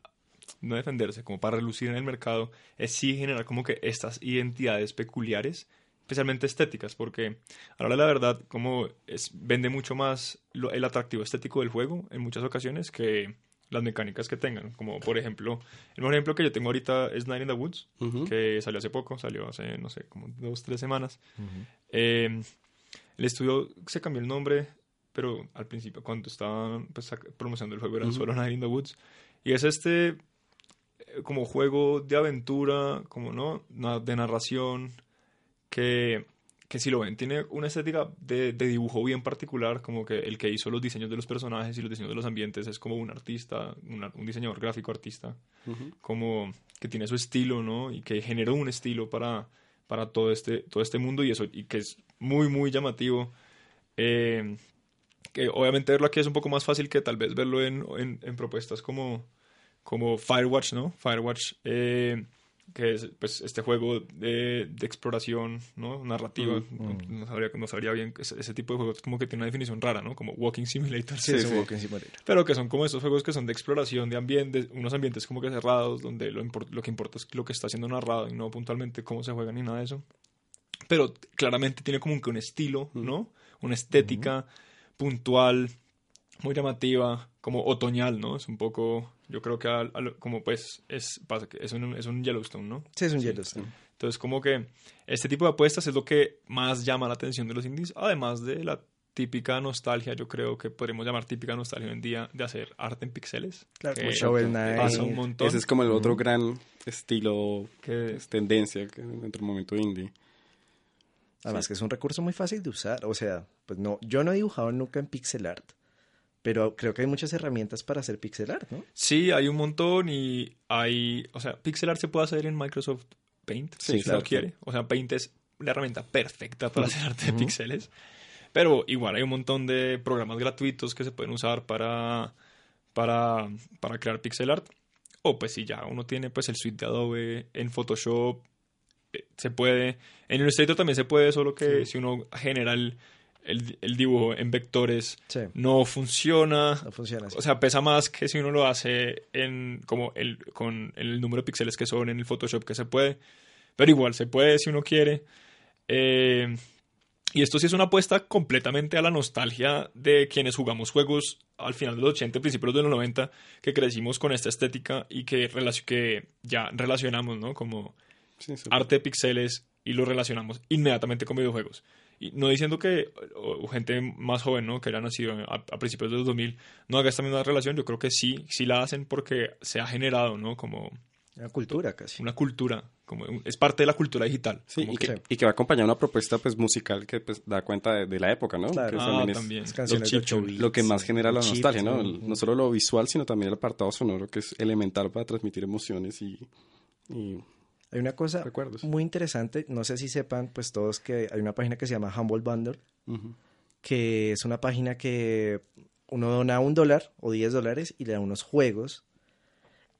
no defenderse, como para relucir en el mercado, es sí generar como que estas identidades peculiares especialmente estéticas, porque a la hora de la verdad, como es, vende mucho más lo- el atractivo estético del juego en muchas ocasiones que las mecánicas que tengan. Como por ejemplo, el mejor ejemplo que yo tengo ahorita es Night in the Woods, Ujú. que salió hace poco, salió hace, no sé, como dos, tres semanas. Eh, el estudio se cambió el nombre, pero al principio, cuando estaban pues, promocionando el juego, era Ujú. solo Night in the Woods. Y es este eh, como juego de aventura, como no, de narración, que, que si lo ven, tiene una estética de, de dibujo bien particular, como que el que hizo los diseños de los personajes y los diseños de los ambientes es como un artista, un diseñador gráfico artista como que tiene su estilo, ¿no? Y que generó un estilo para, para todo, este, todo este mundo y eso, y que es muy, muy llamativo. Eh, que obviamente verlo aquí es un poco más fácil que tal vez verlo en, en, en propuestas como, como Firewatch, ¿no? Firewatch, eh, que es pues, este juego de, de exploración, ¿no? Narrativa. Mm. No, sabría, no sabría bien, ese, ese tipo de juegos como que tiene una definición rara, ¿no? Como Walking Simulator. Sí, sí. un Walking Simulator. Pero que son como estos juegos que son de exploración de ambientes, unos ambientes como que cerrados, donde lo, lo que importa es lo que está siendo narrado y no puntualmente cómo se juega ni nada de eso. Pero claramente tiene como que un estilo, ¿no? Una estética puntual, muy llamativa, como otoñal, ¿no? Es un poco, yo creo que como pues es, pasa que es un, es un Yellowstone, ¿no? Sí, es un Yellowstone. Entonces, como que este tipo de apuestas es lo que más llama la atención de los indies, además de la típica nostalgia, yo creo que podríamos llamar típica nostalgia hoy en día de hacer arte en píxeles. Claro, que Shovel Knight. pasa un montón. Ese es como el otro gran estilo, que, es tendencia que dentro del momento indie. Además que es un recurso muy fácil de usar. O sea, pues no, yo no he dibujado nunca en pixel art, pero creo que hay muchas herramientas para hacer pixel art, ¿no? sí, hay un montón y hay, o sea, pixel art se puede hacer en Microsoft Paint, Sí, si uno exacto. quiere. O sea, Paint es la herramienta perfecta para hacer arte de píxeles. Pero igual hay un montón de programas gratuitos que se pueden usar para, para, para crear pixel art. O pues si ya uno tiene pues el suite de Adobe en Photoshop, eh, se puede. En Illustrator también se puede, solo que si uno genera el, el- el dibujo en vectores Sí, no funciona. no funciona. O sea, pesa más que si uno lo hace en como el con el número de píxeles que son en el Photoshop que se puede. Pero igual se puede si uno quiere. Eh, y esto sí es una apuesta completamente a la nostalgia de quienes jugamos juegos al final de los 80, principios de los 90, que crecimos con esta estética y que, relac- que ya relacionamos, ¿no? Como Sí, arte de pixeles y lo relacionamos inmediatamente con videojuegos. Y no diciendo que o, o gente más joven, ¿no? Que haya nacido a, a principios de los 2000 no haga esta misma relación, yo creo que sí, sí la hacen porque se ha generado, ¿no? Como Una cultura casi. una cultura, como un- es parte de la cultura digital. Sí, como y que- que, y que va acompañada de una propuesta pues musical que pues da cuenta de, de la época, ¿no? Claro. Que Ah, también es también. Las Los canciones de chiptunes. 8 bits, lo que más genera la nostalgia, ¿no? El- no solo lo visual, sino también el apartado sonoro, que es elemental para transmitir emociones y, y Hay una cosa recuerdos. muy interesante, no sé si sepan, pues todos que hay una página que se llama Humble Bundle, que es una página que uno dona un dólar o 10 dólares y le da unos juegos.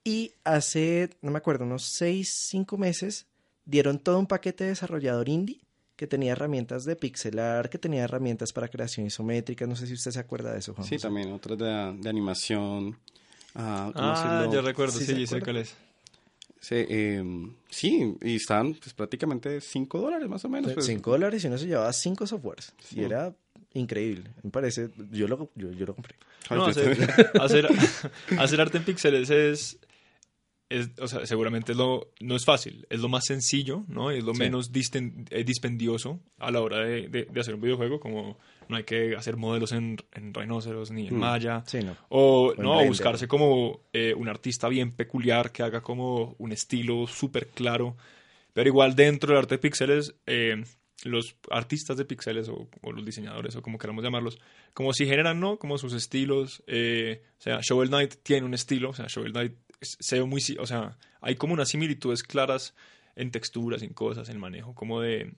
Y hace, no me acuerdo, unos 6, 5 meses dieron todo un paquete de desarrollador indie que tenía herramientas de pixelar, que tenía herramientas para creación isométrica. No sé si usted se acuerda de eso, Juan. Sí, José. también otras de, de animación. ah, ¿cómo Ah, ya recuerdo, Sí, sí, ¿se sé cuál es. Sí, eh, sí, y están pues, prácticamente 5 dólares más o menos. pues. 5 dólares y uno se llevaba 5 softwares. Sí. Y era increíble. Me parece, yo lo, yo, yo lo compré. No, hacer, hacer, hacer arte en píxeles es, es, o sea, seguramente es lo, no es fácil, es lo más sencillo, ¿no? Es lo Sí. menos disten- eh, dispendioso a la hora de, de- de hacer un videojuego, como no hay que hacer modelos en, en rinoceros ni en Mm. malla. Sí, no. O, en no, buscarse como eh, un artista bien peculiar que haga como un estilo súper claro. Pero igual dentro del arte de píxeles, eh, los artistas de píxeles o, o los diseñadores o como queramos llamarlos, como si generan, ¿no? Como sus estilos. o sea, Shovel Knight tiene un estilo. O sea, Shovel Knight se ve muy... O sea, hay como unas similitudes claras en texturas, en cosas, en manejo, como de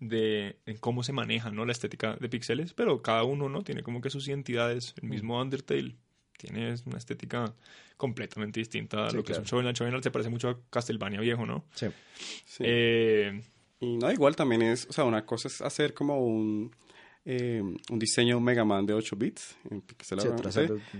de en cómo se maneja ¿no? la estética de píxeles, pero cada uno no tiene como que sus identidades. Mm. El mismo Undertale tiene una estética completamente distinta a Sí, lo que claro. es un Shovel Knight. Shovel Knight se parece mucho a Castlevania viejo, ¿no? Sí. sí. Eh, Y no, igual también es, o sea, una cosa es hacer como un, eh, un diseño Mega Man de 8 bits en pixel Sí,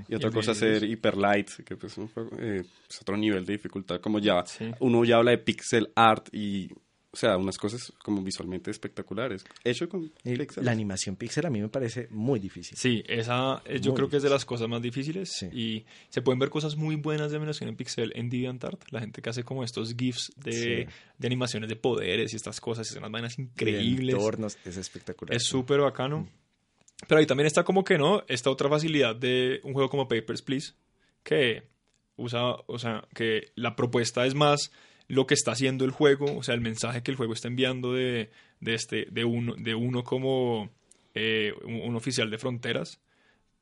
y otra Y cosa bien, hacer Hyper Light, que pues, eh, es otro nivel de dificultad, como ya Sí. uno ya habla de pixel art y o sea, unas cosas como visualmente espectaculares. Hecho con Y píxeles. La animación pixel a mí me parece muy difícil. Sí, esa eh, yo Muy creo que es de las cosas más difíciles Sí. y se pueden ver cosas muy buenas de animación en pixel en DeviantArt, la gente que hace como estos gifs de, Sí. de animaciones de poderes y estas cosas, y son unas vainas De increíbles. entornos, es espectacular. Es súper bacano. Pero ahí también está como que, ¿no? Esta otra facilidad de un juego como Papers, Please, que usa, o sea, que la propuesta es más lo que está haciendo el juego, o sea, el mensaje que el juego está enviando de, de este, de uno, de uno como eh, un, un oficial de fronteras.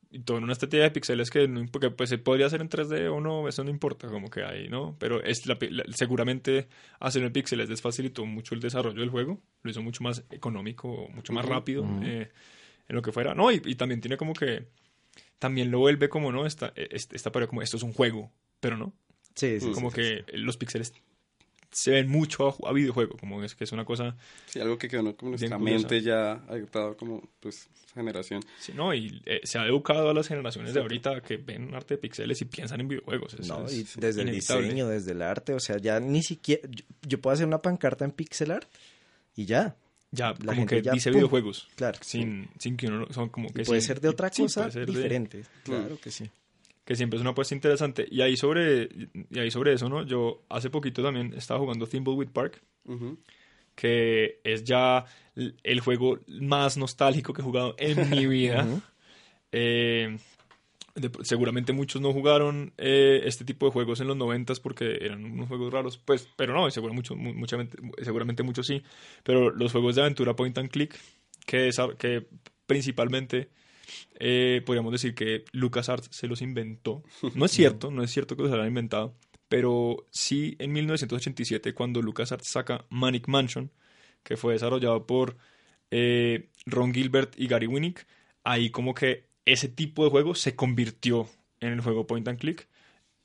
Y todo en una estética de píxeles que, no, imp- que, pues se podría hacer en 3D o no, eso no importa, como que hay, ¿no? Pero es la, pi- la- seguramente hacerlo en píxeles les facilitó mucho el desarrollo del juego, lo hizo mucho más económico, mucho más rápido eh, en lo que fuera. No, y, y también tiene como que, también lo vuelve como, ¿no? Esta, esta, esta pared como, esto es un juego, pero no, Sí, sí, como sí, que los píxeles se ven mucho a, a videojuego, como es que es una cosa, Sí, algo que quedó ¿no? como nuestra mente ya adaptado como pues generación. sí, ¿no? Y eh, se ha educado a las generaciones de ahorita que ven arte de píxeles y piensan en videojuegos. Es- No, es y desde el diseño, desde el arte, o sea, ya ni siquiera... Yo, yo puedo hacer una pancarta en pixel art y ya, Ya, La como gente que ya, dice pum. videojuegos. claro. Sin, sin que uno son como que Y puede sin- ser de otra sí, cosa puede ser de- diferente. Claro que sí. Que siempre es una apuesta interesante. Y ahí sobre, y ahí sobre eso, ¿no? Yo hace poquito también estaba jugando Thimbleweed Park, que es ya el juego más nostálgico que he jugado en mi vida. Eh, de- seguramente muchos no jugaron eh, este tipo de juegos en los noventas porque eran unos juegos raros, pues, pero no, seguro mucho, mucha seguramente muchos sí. Pero los juegos de aventura point and click, que, es, que principalmente eh, podríamos decir que LucasArts se los inventó. No es cierto, no es cierto que los hayan inventado, pero sí en 1987 cuando LucasArts saca Manic Mansion, que fue desarrollado por eh, Ron Gilbert y Gary Winnick, ahí como que ese tipo de juego se convirtió en el juego point and click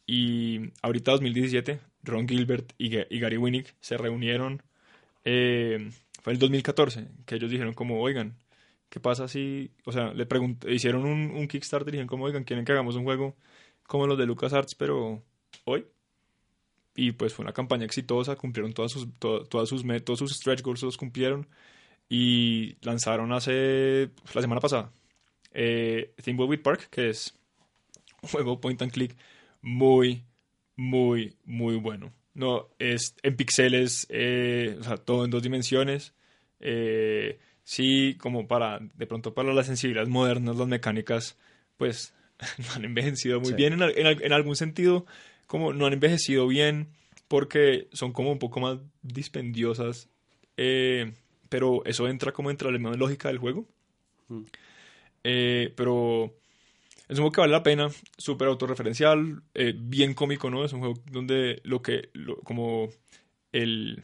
y ahorita 2017 Ron Gilbert y, Ga- y Gary Winnick se reunieron eh, fue el 2014 que ellos dijeron como oigan ¿qué pasa si o sea le pregunt- hicieron un, un Kickstarter y dijeron como oigan quieren que hagamos un juego como los de LucasArts pero hoy y pues fue una campaña exitosa cumplieron todas sus to- todas sus met- todos sus stretch goals los cumplieron y lanzaron hace la semana pasada eh, Thimbleweed Park, que es un juego point and click muy, muy, muy bueno. No, es en píxeles, eh, o sea, todo en dos dimensiones. Eh, sí, como para, de pronto para las sensibilidades modernas, las mecánicas, pues, no han envejecido muy Sí. bien. En, en al- en algún sentido, como no han envejecido bien, porque son como un poco más dispendiosas. eh, pero eso entra como entre la misma lógica del juego. Mm. Eh, pero es un juego que vale la pena, súper autorreferencial, eh, bien cómico, ¿no? Es un juego donde lo que, lo- como el,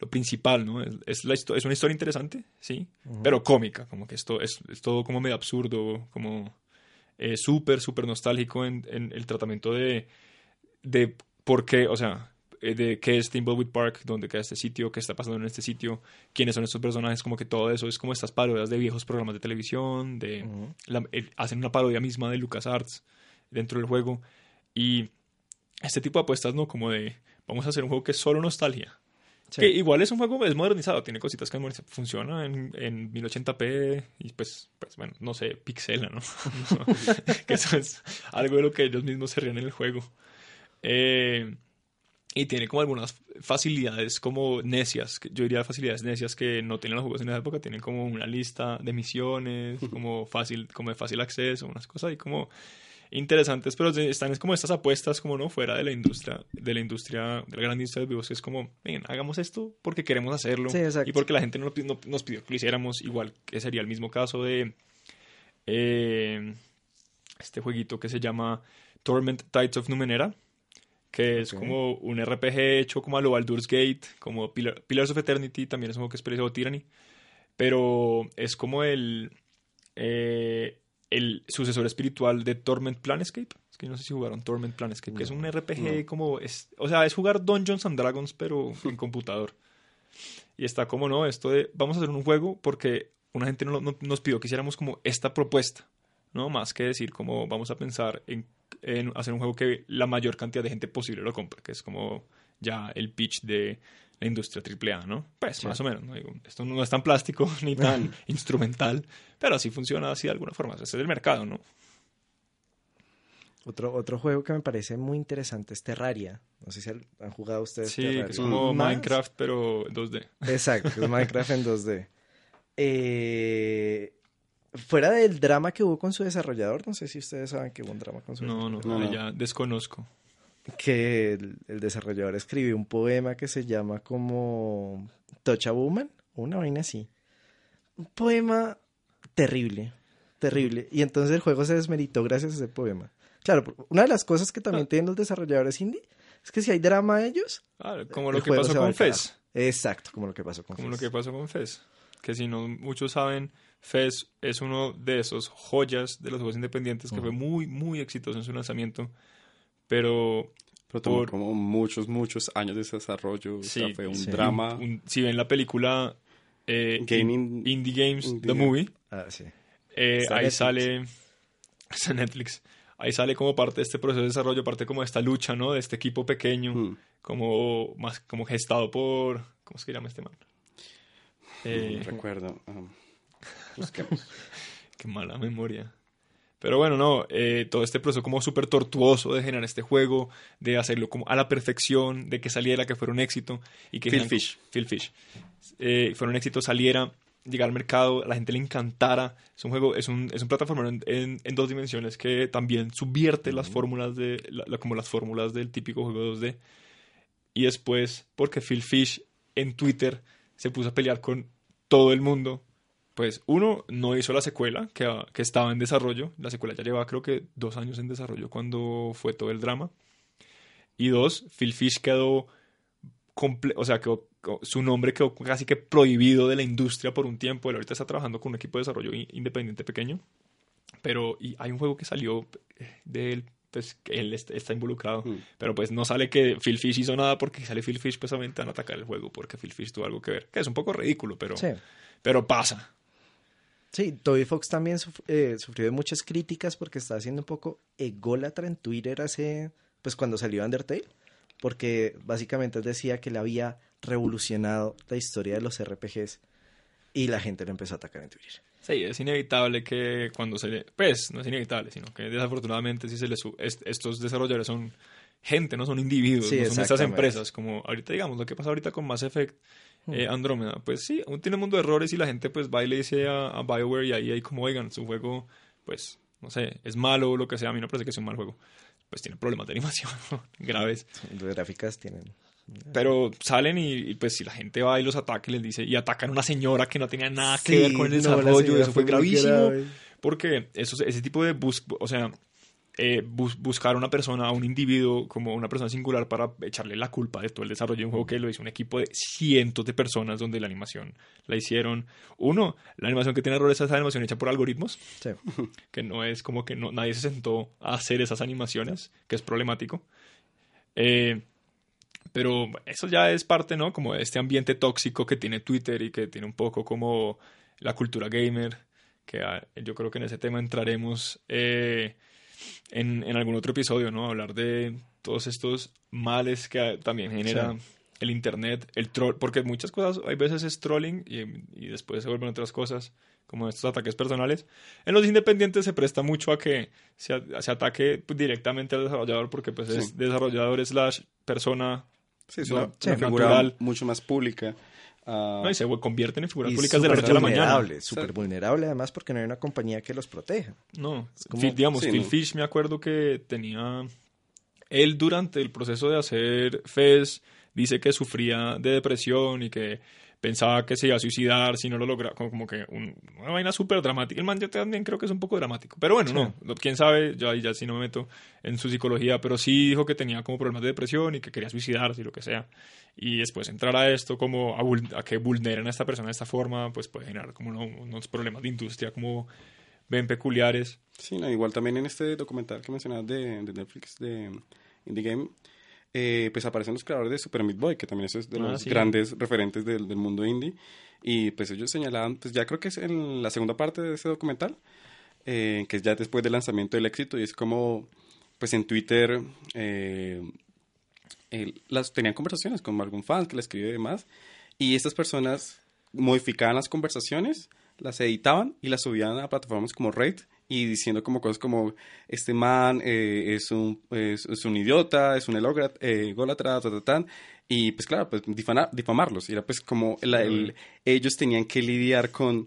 lo principal, ¿no? Es, es la histo- es una historia interesante, sí, pero cómica, como que esto es, es todo como medio absurdo, como eh, súper, súper nostálgico en, en el tratamiento de, de por qué, o sea, eh, de qué es Thimbleweed Park, dónde queda este sitio, qué está pasando en este sitio, quiénes son estos personajes, como que todo eso es como estas parodias de viejos programas de televisión, de la- el- hacen una parodia misma de LucasArts dentro del juego y este tipo de apuestas, ¿no? Como de vamos a hacer un juego que es solo nostalgia. Sí. Que igual es un juego, es modernizado, tiene cositas que funciona en, en 1080p y pues, pues bueno, no sé, pixela, ¿no? que eso es algo de lo que ellos mismos se ríen en el juego. Eh, y tiene como algunas facilidades como necias, yo diría facilidades necias que no tenían los juegos en esa época, tienen como una lista de misiones, como fácil, como de fácil acceso, unas cosas ahí como interesantes, pero están es como estas apuestas como no fuera de la industria, de la industria, de la gran industria de videos, que es como, ven, hagamos esto porque queremos hacerlo Sí, y porque la gente no, no- nos pidió que lo hiciéramos, igual que sería el mismo caso de eh, este jueguito que se llama Torment Tides of Numenera, que es como un RPG hecho como a lo Baldur's Gate, como Pillars of Eternity, también es un juego que es parecido a Tyranny, pero es como el, eh, el sucesor espiritual de Torment Planescape. Es que no sé si jugaron Torment Planescape, que es un RPG no. como... Es, o sea, es jugar Dungeons and Dragons, pero en computador. Y está como, no, esto de... Vamos a hacer un juego porque una gente no- no- nos pidió que hiciéramos como esta propuesta, ¿no? Más que decir como vamos a pensar en, en hacer un juego que la mayor cantidad de gente posible lo compre, que es como ya el pitch de la industria AAA, ¿no? Pues más o menos, ¿no? Digo, esto no es tan plástico ni tan instrumental, pero así funciona así de alguna forma. Ese es el mercado, ¿no? Otro, otro juego que me parece muy interesante es Terraria. No sé si han jugado ustedes Sí, Terraria. que es como Más- Minecraft, pero 2D. Exacto, es Minecraft en 2D. Eh, fuera del drama que hubo con su desarrollador, no sé si ustedes saben que hubo un drama con su No, no, No, no. ya desconozco. Que el, el desarrollador escribió un poema que se llama como Touch a Woman, una vaina así. Un poema terrible, terrible. Y entonces el juego se desmeritó gracias a ese poema. Claro, una de las cosas que también tienen los desarrolladores indie es que si hay drama a ellos, Ah, como lo que pasó con. Fez. Exacto, como lo que pasó con Como lo Fez. que pasó con Fez. Que si no muchos saben, Fez es uno de esos joyas de los juegos independientes que fue muy, muy exitoso en su lanzamiento. Pero Pero tomó Por- como muchos, muchos años de desarrollo. o sea, fue un sí. drama. un- si ven la película eh, Gaming- Indie Games, Indie The Game. Movie, Ah, sí. eh, ahí Netflix. sale... Está en Netflix. Ahí sale como parte de este proceso de desarrollo, parte como de esta lucha, ¿no? De este equipo pequeño, Mm. como más como gestado por... ¿Cómo se llama este man? Eh, No recuerdo. um, busquemos. Qué mala memoria. Pero bueno, no, eh, todo este proceso como súper tortuoso de generar este juego, de hacerlo como a la perfección, de que saliera, que fuera un éxito. Y que Phil generan- Fish. Phil Fish. Eh, fuera un éxito, saliera, llegara al mercado, a la gente le encantara. Es un juego, es un, es un plataforma en, en- en dos dimensiones que también subvierte las fórmulas de, la- la- como las fórmulas del típico juego 2D. Y después, porque Phil Fish en Twitter se puso a pelear con todo el mundo pues uno no hizo la secuela que, que estaba en desarrollo. La secuela ya llevaba creo que dos años en desarrollo cuando fue todo el drama. Y dos, Phil Fish quedó, comple- o sea, quedó- su nombre quedó casi que prohibido de la industria por un tiempo. Él ahorita está trabajando con un equipo de desarrollo independiente pequeño. Pero y hay un juego que salió eh, de él, pues que él est- está involucrado. Mm. Pero pues no sale que Phil Fish hizo nada porque sale Phil Fish, pues van a atacar el juego porque Phil Fish tuvo algo que ver. Que es un poco ridículo, pero, Sí. pero pasa. Sí, Toby Fox también suf- eh, sufrió de muchas críticas porque estaba siendo un poco ególatra en Twitter hace, pues cuando salió Undertale, porque básicamente él decía que le había revolucionado la historia de los RPGs y la gente lo empezó a atacar en Twitter. Sí, es inevitable que cuando se le... Pues, no es inevitable, sino que desafortunadamente si se le su- est- estos desarrolladores son gente, no son individuos, Sí, no son estas empresas, como ahorita digamos lo que pasa ahorita con Mass Effect, eh, Andrómeda, pues sí, aún tiene un mundo de errores y la gente pues va y le dice a, a BioWare y ahí hay como, oigan, su juego, pues, no sé, es malo o lo que sea, a mí no parece que sea un mal juego, pues tiene problemas de animación graves. Las gráficas tienen... Pero salen y, y, pues si la gente va y los ataca y les dice, y atacan a una señora que no tenía nada que Sí, ver con el desarrollo, eso fue gravísimo. grave. Porque eso, ese tipo de bus, o sea, eh, bus- buscar a una persona, a un individuo, como una persona singular para echarle la culpa de todo el desarrollo de un juego que lo hizo un equipo de cientos de personas donde la animación la hicieron. Uno, la animación que tiene errores es esa animación hecha por algoritmos, Sí. que no es como que no, nadie se sentó a hacer esas animaciones, que es problemático. Eh, pero eso ya es parte, ¿no? Como de este ambiente tóxico que tiene Twitter y que tiene un poco como la cultura gamer, que yo creo que en ese tema entraremos eh, en, en algún otro episodio, ¿no? Hablar de todos estos males que ah, también genera Sí. el Internet, el troll, porque muchas cosas, hay veces es trolling y, y después se vuelven otras cosas, como estos ataques personales. En los independientes se presta mucho a que se, se ataque directamente al desarrollador, porque pues es Sí. desarrollador slash persona Sí, es una, sí. una figura natural. mucho más pública. Ah, ¿no? y se convierten en figuras públicas de la noche a la mañana. vulnerable, súper vulnerable además porque no hay una compañía que los proteja. No, como- Phil- digamos, sí, Phil no. Fish me acuerdo que tenía... Él durante el proceso de hacer Fez dice que sufría de depresión y que pensaba que se iba a suicidar si no lo lograba, como, como que un- una vaina súper dramática. El man yo también creo que es un poco dramático, pero bueno, no, no, quién sabe, yo ahí ya sí no me meto en su psicología, pero sí dijo que tenía como problemas de depresión y que quería suicidarse y lo que sea. Y después entrar a esto como a, a que vulneren a esta persona de esta forma, pues puede generar como uno- unos problemas de industria como ven peculiares. Sí, no, igual también en este documental que mencionabas de, de Netflix, de Indie Game, eh, pues aparecen los creadores de Super Meat Boy, que también es de Ah, los sí. grandes referentes del, del mundo indie. Y pues ellos señalaban, pues ya creo que es en la segunda parte de ese documental, eh, que es ya después del lanzamiento del éxito, y es como, pues en Twitter, eh, las tenían conversaciones con algún fan que le escribió y demás, y estas personas modificaban las conversaciones, las editaban y las subían a plataformas como Reddit y diciendo como cosas como este man eh, es, un, es, es un idiota, es un ególatra, eh, y pues claro, pues difamar, difamarlos. Y era pues como la, el, ellos tenían que lidiar con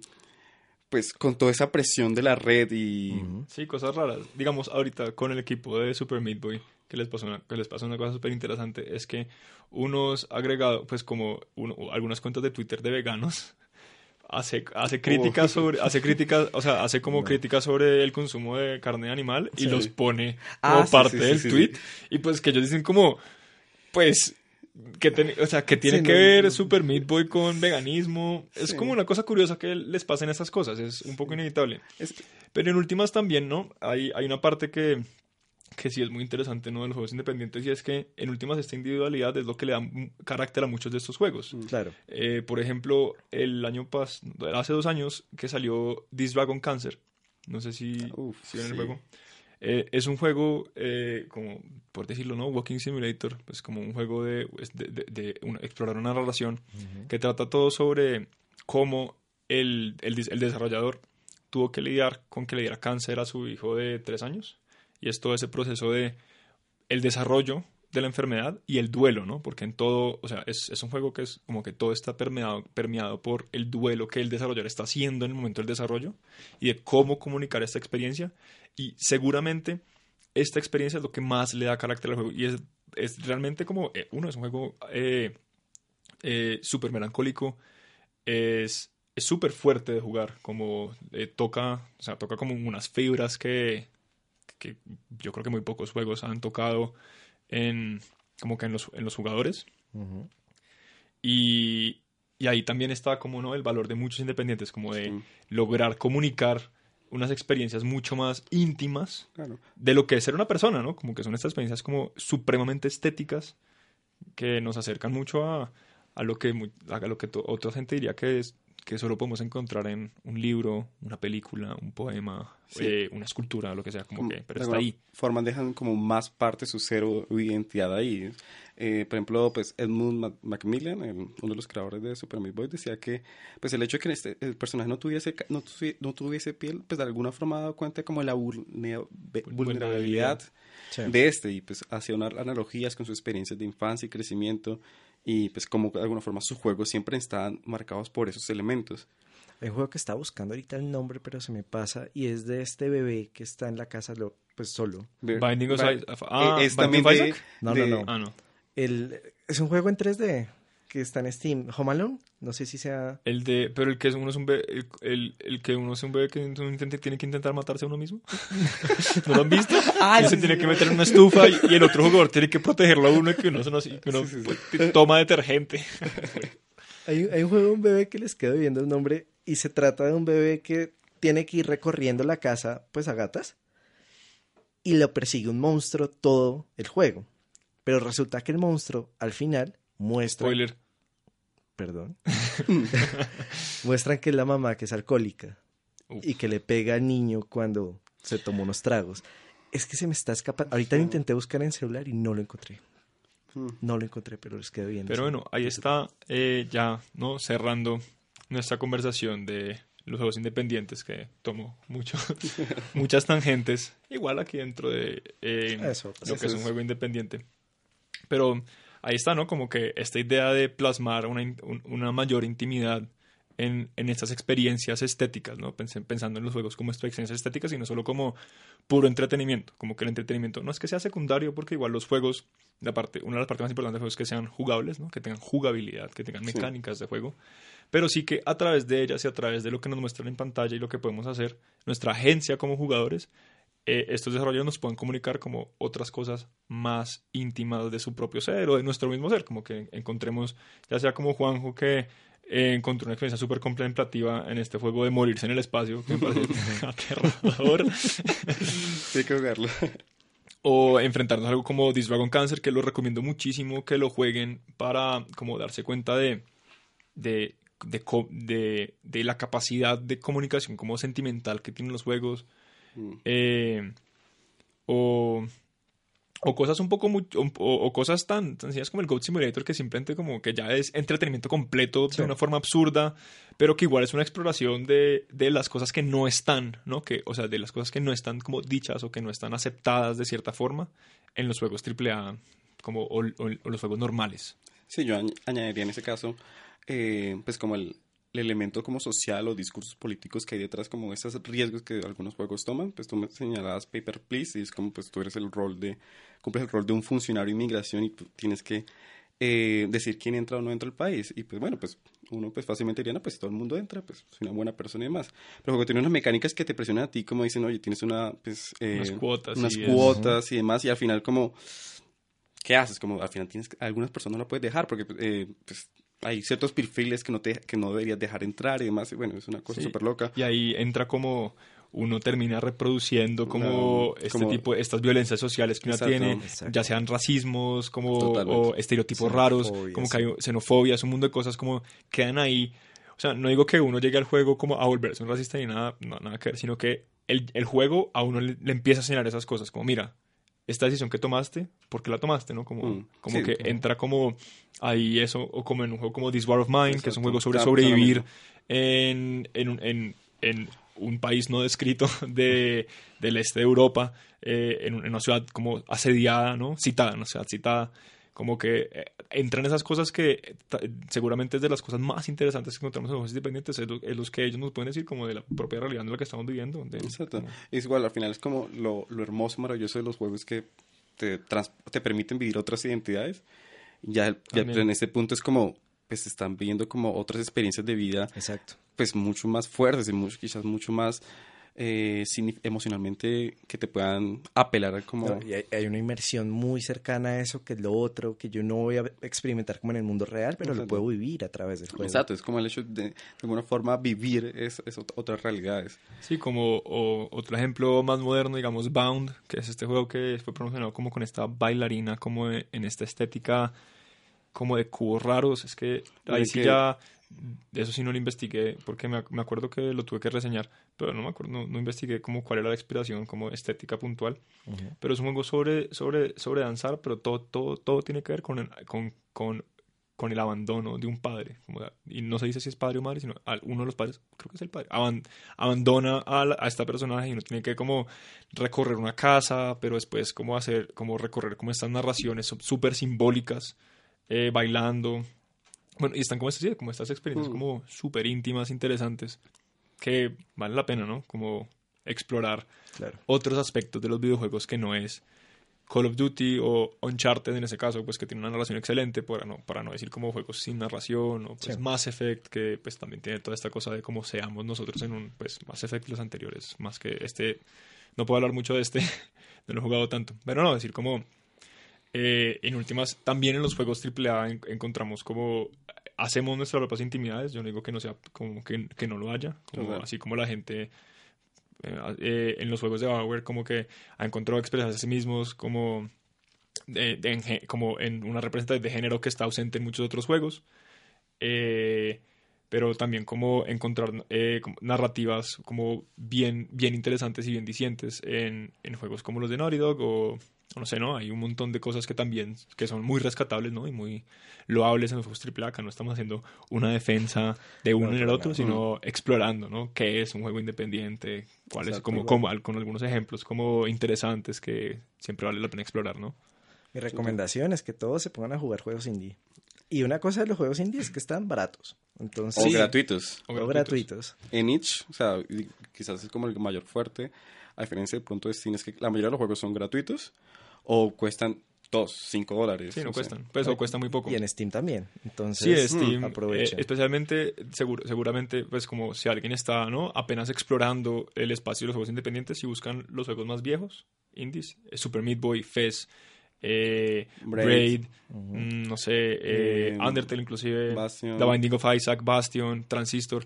pues con toda esa presión de la red y... Sí, cosas raras. Digamos, ahorita con el equipo de Super Meat Boy, que les pasó una, que les pasó una cosa súper interesante, es que unos agregados, pues como uno, algunas cuentas de Twitter de veganos, hace, hace críticas sobre, hace críticas, o sea, hace como críticas sobre el consumo de carne animal y los pone Ah, como parte sí, sí, del tweet. Y pues que ellos dicen como, pues, que ten- o sea, que tiene que no, ver no. Super Meat Boy con veganismo. Es como una cosa curiosa que les pasen esas cosas, es un poco inevitable. Es- Pero en últimas también, ¿no? Hay, hay una parte que, que sí es muy interesante, ¿no? De los juegos independientes y es que en últimas esta individualidad es lo que le da carácter a muchos de estos juegos. Claro. Eh, por ejemplo, el año pasado, hace dos años que salió This Dragon Cancer. No sé si, Uf, si ven el juego. Eh, es un juego, eh, como por decirlo, ¿no? Walking Simulator, pues como un juego de, pues, de, de- de una- explorar una relación que trata todo sobre cómo el, el desarrollador tuvo que lidiar con que le diera cáncer a su hijo de tres años. Y es todo ese proceso de el desarrollo de la enfermedad y el duelo, ¿no? Porque en todo, o sea, es, es un juego que es como que todo está permeado, permeado por el duelo que el desarrollador está haciendo en el momento del desarrollo y de cómo comunicar esta experiencia. Y seguramente esta experiencia es lo que más le da carácter al juego. Y es, es realmente como, eh, uno, es un juego eh, eh, súper melancólico, es súper fuerte de jugar, como eh, toca, o sea, toca como unas fibras que, que yo creo que muy pocos juegos han tocado en como que en los, en los jugadores. Y, y ahí también está como no el valor de muchos independientes, como de Sí. lograr comunicar unas experiencias mucho más íntimas Claro. de lo que es ser una persona, ¿no? Como que son estas experiencias como supremamente estéticas que nos acercan mucho a, a lo que a lo que otra gente diría que es que solo podemos encontrar en un libro, una película, un poema, Sí. eh, una escultura, lo que sea, como que, pero de está ahí. forma dejan como más parte su cero identidad ahí. Eh, por ejemplo, pues Edmund Mac- Macmillan, el- uno de los creadores de Super Meat Boy, decía que pues el hecho de que este, el personaje no tuviese, no, tuvi- no tuviese piel, pues de alguna forma ha dado cuenta como de la vulne- vulnerabilidad Sí. de este y pues hacía unas analogías con sus experiencias de infancia y crecimiento y pues como de alguna forma sus juegos siempre estaban marcados por esos elementos. Hay un juego que estaba buscando ahorita el nombre, pero se me pasa. Y es de este bebé que está en la casa lo, pues solo. Binding of Isaac. Ah, eh, es Binding también of de-. No, no, no. Ah, no. El, es un juego en 3D que está en Steam. Home Alone. No sé si sea... El de, pero el que es uno es un bebé, el, el, el que uno es un bebé que uno intenta- tiene que intentar matarse a uno mismo. ¿No lo han visto? Ah, Y se sí, tiene sí. que meter en una estufa y, y el otro jugador tiene que protegerlo a uno y que uno, que uno pues, toma detergente. Hay, hay un juego de un bebé que les quedo viendo el nombre y se trata de un bebé que tiene que ir recorriendo la casa pues a gatas y lo persigue un monstruo todo el juego. Pero resulta que el monstruo al final muestra... Spoiler. Perdón. muestran que es la mamá que es alcohólica Uf. y que le pega al niño cuando se tomó unos tragos. Es que se me está escapando. Ahorita lo intenté buscar en celular y no lo encontré. Hmm. No lo encontré, pero les quedé viendo. Pero bueno, ahí está eh, ya, ¿no? Cerrando nuestra conversación de los juegos independientes que tomo mucho, muchas tangentes. Igual aquí dentro de eh, Eso, lo que es un juego independiente. Pero ahí está, ¿no? Como que esta idea de plasmar una, una mayor intimidad en, en estas experiencias estéticas, ¿no? Pens- pensando en los juegos como experiencias estéticas y no solo como puro entretenimiento. Como que el entretenimiento no es que sea secundario, porque igual los juegos, la parte, una de las partes más importantes de los juegos es que sean jugables, ¿no? Que tengan jugabilidad, que tengan Sí. mecánicas de juego. Pero sí que a través de ellas y a través de lo que nos muestran en pantalla y lo que podemos hacer, nuestra agencia como jugadores, eh, estos desarrollos nos pueden comunicar como otras cosas más íntimas de su propio ser o de nuestro mismo ser, como que encontremos, ya sea como Juanjo que eh, encontró una experiencia súper contemplativa en este juego de morirse en el espacio, que me parece aterrador, hay que jugarlo. o enfrentarnos a algo como This Dragon Cancer, que lo recomiendo muchísimo que lo jueguen para como darse cuenta de, de, de- de la capacidad de comunicación como sentimental que tienen los juegos, Mm. eh, o, o cosas un poco mu- o, o cosas tan tan sencillas como el Goat Simulator que simplemente como que ya es entretenimiento completo Sí. de una forma absurda pero que igual es una exploración de, de las cosas que no están no que o sea de las cosas que no están como dichas o que no están aceptadas de cierta forma en los juegos AAA como o, o- o los juegos normales Sí, yo añ- añadiría en ese caso, eh, pues como el, el elemento como social o discursos políticos que hay detrás, como esos riesgos que algunos juegos toman. Pues tú me señalabas Paper Please y es como pues tú eres el rol de, cumples el rol de un funcionario de inmigración y tú tienes que eh, decir quién entra o no entra al país. Y pues bueno, pues uno pues fácilmente diría, no, pues todo el mundo entra, pues soy una buena persona y demás. Pero juego tiene unas mecánicas que te presionan a ti, como dicen, oye, tienes una, pues, eh, Unas cuotas unas y eso. cuotas y demás, y al final como ¿qué haces? Como al final tienes algunas personas no la puedes dejar porque eh, pues, hay ciertos perfiles que no te que no deberías dejar entrar y demás. Y bueno, es una cosa Sí. súper loca. y ahí entra como uno termina reproduciendo como No, este como- tipo estas violencias sociales que uno Exacto. tiene Exacto. ya sean racismos como o estereotipos raros como que sí. hay xenofobia es un mundo de cosas como quedan ahí o sea no digo que uno llegue al juego como a volverse un racista ni nada no, nada que ver sino que el, el juego a uno le, le empieza a señalar esas cosas como mira esta decisión que tomaste, ¿por qué la tomaste? ¿no? Como, Mm, como sí. que entra como ahí eso, o como en un juego como This War of Mine, que es un juego sobre sobrevivir en, en, un- en, en un país no descrito de, del este de Europa, eh, en una ciudad como asediada, ¿no? Citada, una ciudad citada. Como que eh, entran esas cosas que eh, seguramente es de las cosas más interesantes que encontramos en los juegos independientes, es, lo- es los que ellos nos pueden decir como de la propia realidad de la que estamos viviendo. de- Exacto. como- Es igual, al final es como lo, lo hermoso, maravilloso de los juegos que te, trans- te permiten vivir otras identidades. Ya, en ese punto es como, pues están viviendo como otras experiencias de vida, Exacto. pues mucho más fuertes y mucho, quizás mucho más eh, emocionalmente que te puedan apelar como... No, y hay, hay una inmersión muy cercana a eso, que es lo otro, que yo no voy a experimentar como en el mundo real, pero lo puedo vivir a través del juego. Exacto, es como el hecho de, de alguna forma, vivir es, es ot- otras realidades. Sí, como o- otro ejemplo más moderno, digamos Bound, que es este juego que fue promocionado como con esta bailarina, como de- en esta estética como de cubos raros. Es que ahí sí que- ya, eso sí no lo investigué, porque me, me acuerdo que lo tuve que reseñar, pero no me acuerdo, no, no investigué como cuál era la inspiración como estética puntual. Pero es un juego sobre, sobre, sobre danzar, pero todo, todo, todo tiene que ver con, el- con, con, con el abandono de un padre. Como y no se dice si es padre o madre, sino uno de los padres, creo que es el padre, aban- abandona a, la- a esta personaje y uno tiene que como recorrer una casa, pero después como hacer, como recorrer como estas narraciones sú- súper simbólicas, eh, bailando. Bueno, y están como, estas, como estas experiencias Mm. como súper íntimas, interesantes, que vale la pena, ¿no? Como explorar Claro. otros aspectos de los videojuegos que no es Call of Duty o Uncharted en ese caso, pues que tiene una narración excelente, para no, para no decir como juegos sin narración, o pues Sí. Mass Effect, que pues también tiene toda esta cosa de cómo seamos nosotros en un, pues Mass Effect los anteriores, más que este, no puedo hablar mucho de este, no lo he jugado tanto, pero no, decir como, eh, en últimas, también en los juegos AAA en- encontramos como hacemos nuestras propias intimidades, yo no digo que no sea, como que, que no lo haya, como, así como la gente eh, eh, en los juegos de Bioware como que ha encontrado expresarse a sí mismos como, de- de- como en una representación de género que está ausente en muchos otros juegos. Eh, pero también como encontrar eh, narrativas como bien, bien interesantes y bien dicientes en, en juegos como los de Naughty Dog o no sé, ¿no? Hay un montón de cosas que también que son muy rescatables, ¿no? Y muy loables en los juegos AAA, que no estamos haciendo una defensa de uno No, en el otro, sino explorando, ¿no? ¿Qué es un juego independiente? ¿Cuál es? Como, con algunos ejemplos como interesantes que siempre vale la pena explorar, ¿no? Mi recomendación es que todos se pongan a jugar juegos indie. Y una cosa de los juegos indie es que están baratos. Entonces, O gratuitos. O o gratuitos. En itch, o sea, quizás es como el mayor fuerte, a diferencia de pronto de Steam, es que la mayoría de los juegos son gratuitos o cuestan 2, 5 dólares. Sí, no sé. cuestan. Pues o cuesta muy poco. Y en Steam también. Entonces, Sí, Steam, mm, eh, especialmente, seguro, seguramente, pues como si alguien está, ¿no? Apenas explorando el espacio de los juegos independientes y buscan los juegos más viejos, indies, eh, Super Meat Boy, Fez, eh, Braid. Mm, no sé, eh, Eh, Undertale inclusive, Bastion. The Binding of Isaac, Bastion, Transistor.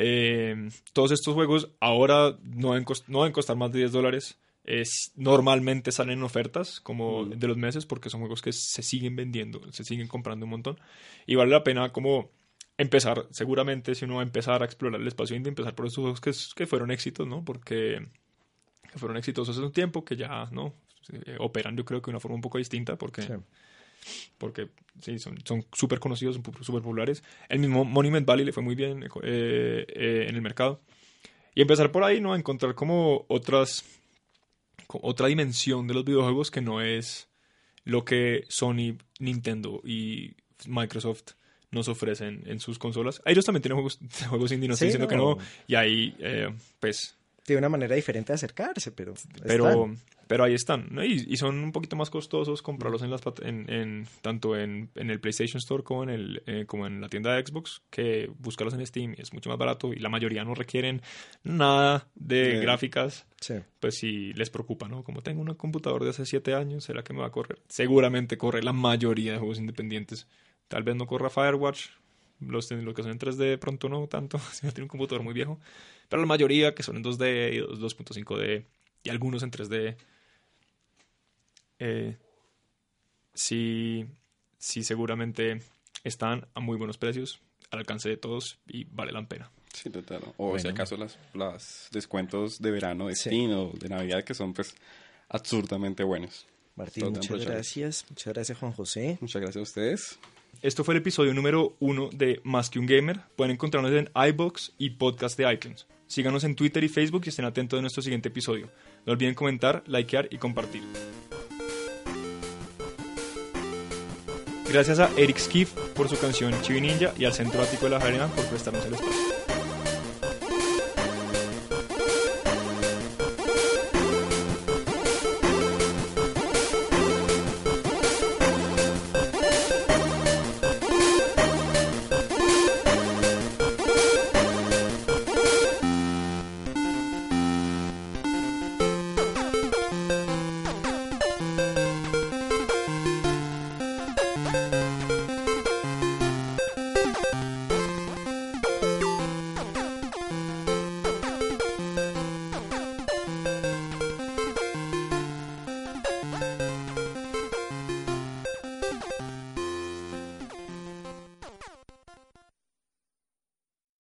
Eh, todos estos juegos ahora no deben, cos- no deben costar más de 10 dólares. Es, normalmente salen en ofertas como Mm. de los meses porque son juegos que se siguen vendiendo, se siguen comprando un montón. Y vale la pena como empezar, seguramente si uno va a empezar a explorar el espacio indie, empezar por estos juegos que, que fueron éxitos, ¿no? Porque que fueron exitosos hace un tiempo, que ya, ¿no? eh, operan yo creo que de una forma un poco distinta porque... Sí. Porque sí, son súper conocidos, son súper populares. El mismo Monument Valley le fue muy bien eh, eh, en el mercado. Y empezar por ahí, ¿no? A encontrar como otras. otra dimensión de los videojuegos que no es lo que Sony, Nintendo y Microsoft nos ofrecen en sus consolas. Ellos también tienen juegos, juegos indie, no estoy Sí, diciendo que no. Y ahí, eh, pues, Tiene una manera diferente de acercarse, pero. pero, están. pero ahí están, ¿no? Y, y son un poquito más costosos comprarlos en las en, en- tanto en, en el PlayStation Store como en el eh, como en la tienda de Xbox que buscarlos en Steam es mucho más barato y la mayoría no requieren nada de Eh. gráficas Sí. pues si les preocupa, ¿no? Como tengo un computador de hace 7 años, ¿será que me va a correr? Seguramente corre la mayoría de juegos independientes. Tal vez no corra Firewatch, los, los que son en 3D de pronto no tanto, si no tiene un computador muy viejo. Pero la mayoría que son en 2D y 2.5D y algunos en 3D, eh, sí, sí seguramente están a muy buenos precios, al alcance de todos y vale la pena. Sí, total. O si Bueno. acaso las, las descuentos de verano de Sí. O de Navidad que son pues absurdamente buenos. Martín, muchas gracias. Muchas gracias, Juan José. Muchas gracias a ustedes. Esto fue el episodio número uno de Más que un Gamer. Pueden encontrarnos en iBox y podcast de iTunes. Síganos en Twitter y Facebook y estén atentos de nuestro siguiente episodio. No olviden comentar, likear y compartir. Gracias a Eric Skiff por su canción Chibi Ninja y al Centro Ático de la Arena por prestarnos el espacio.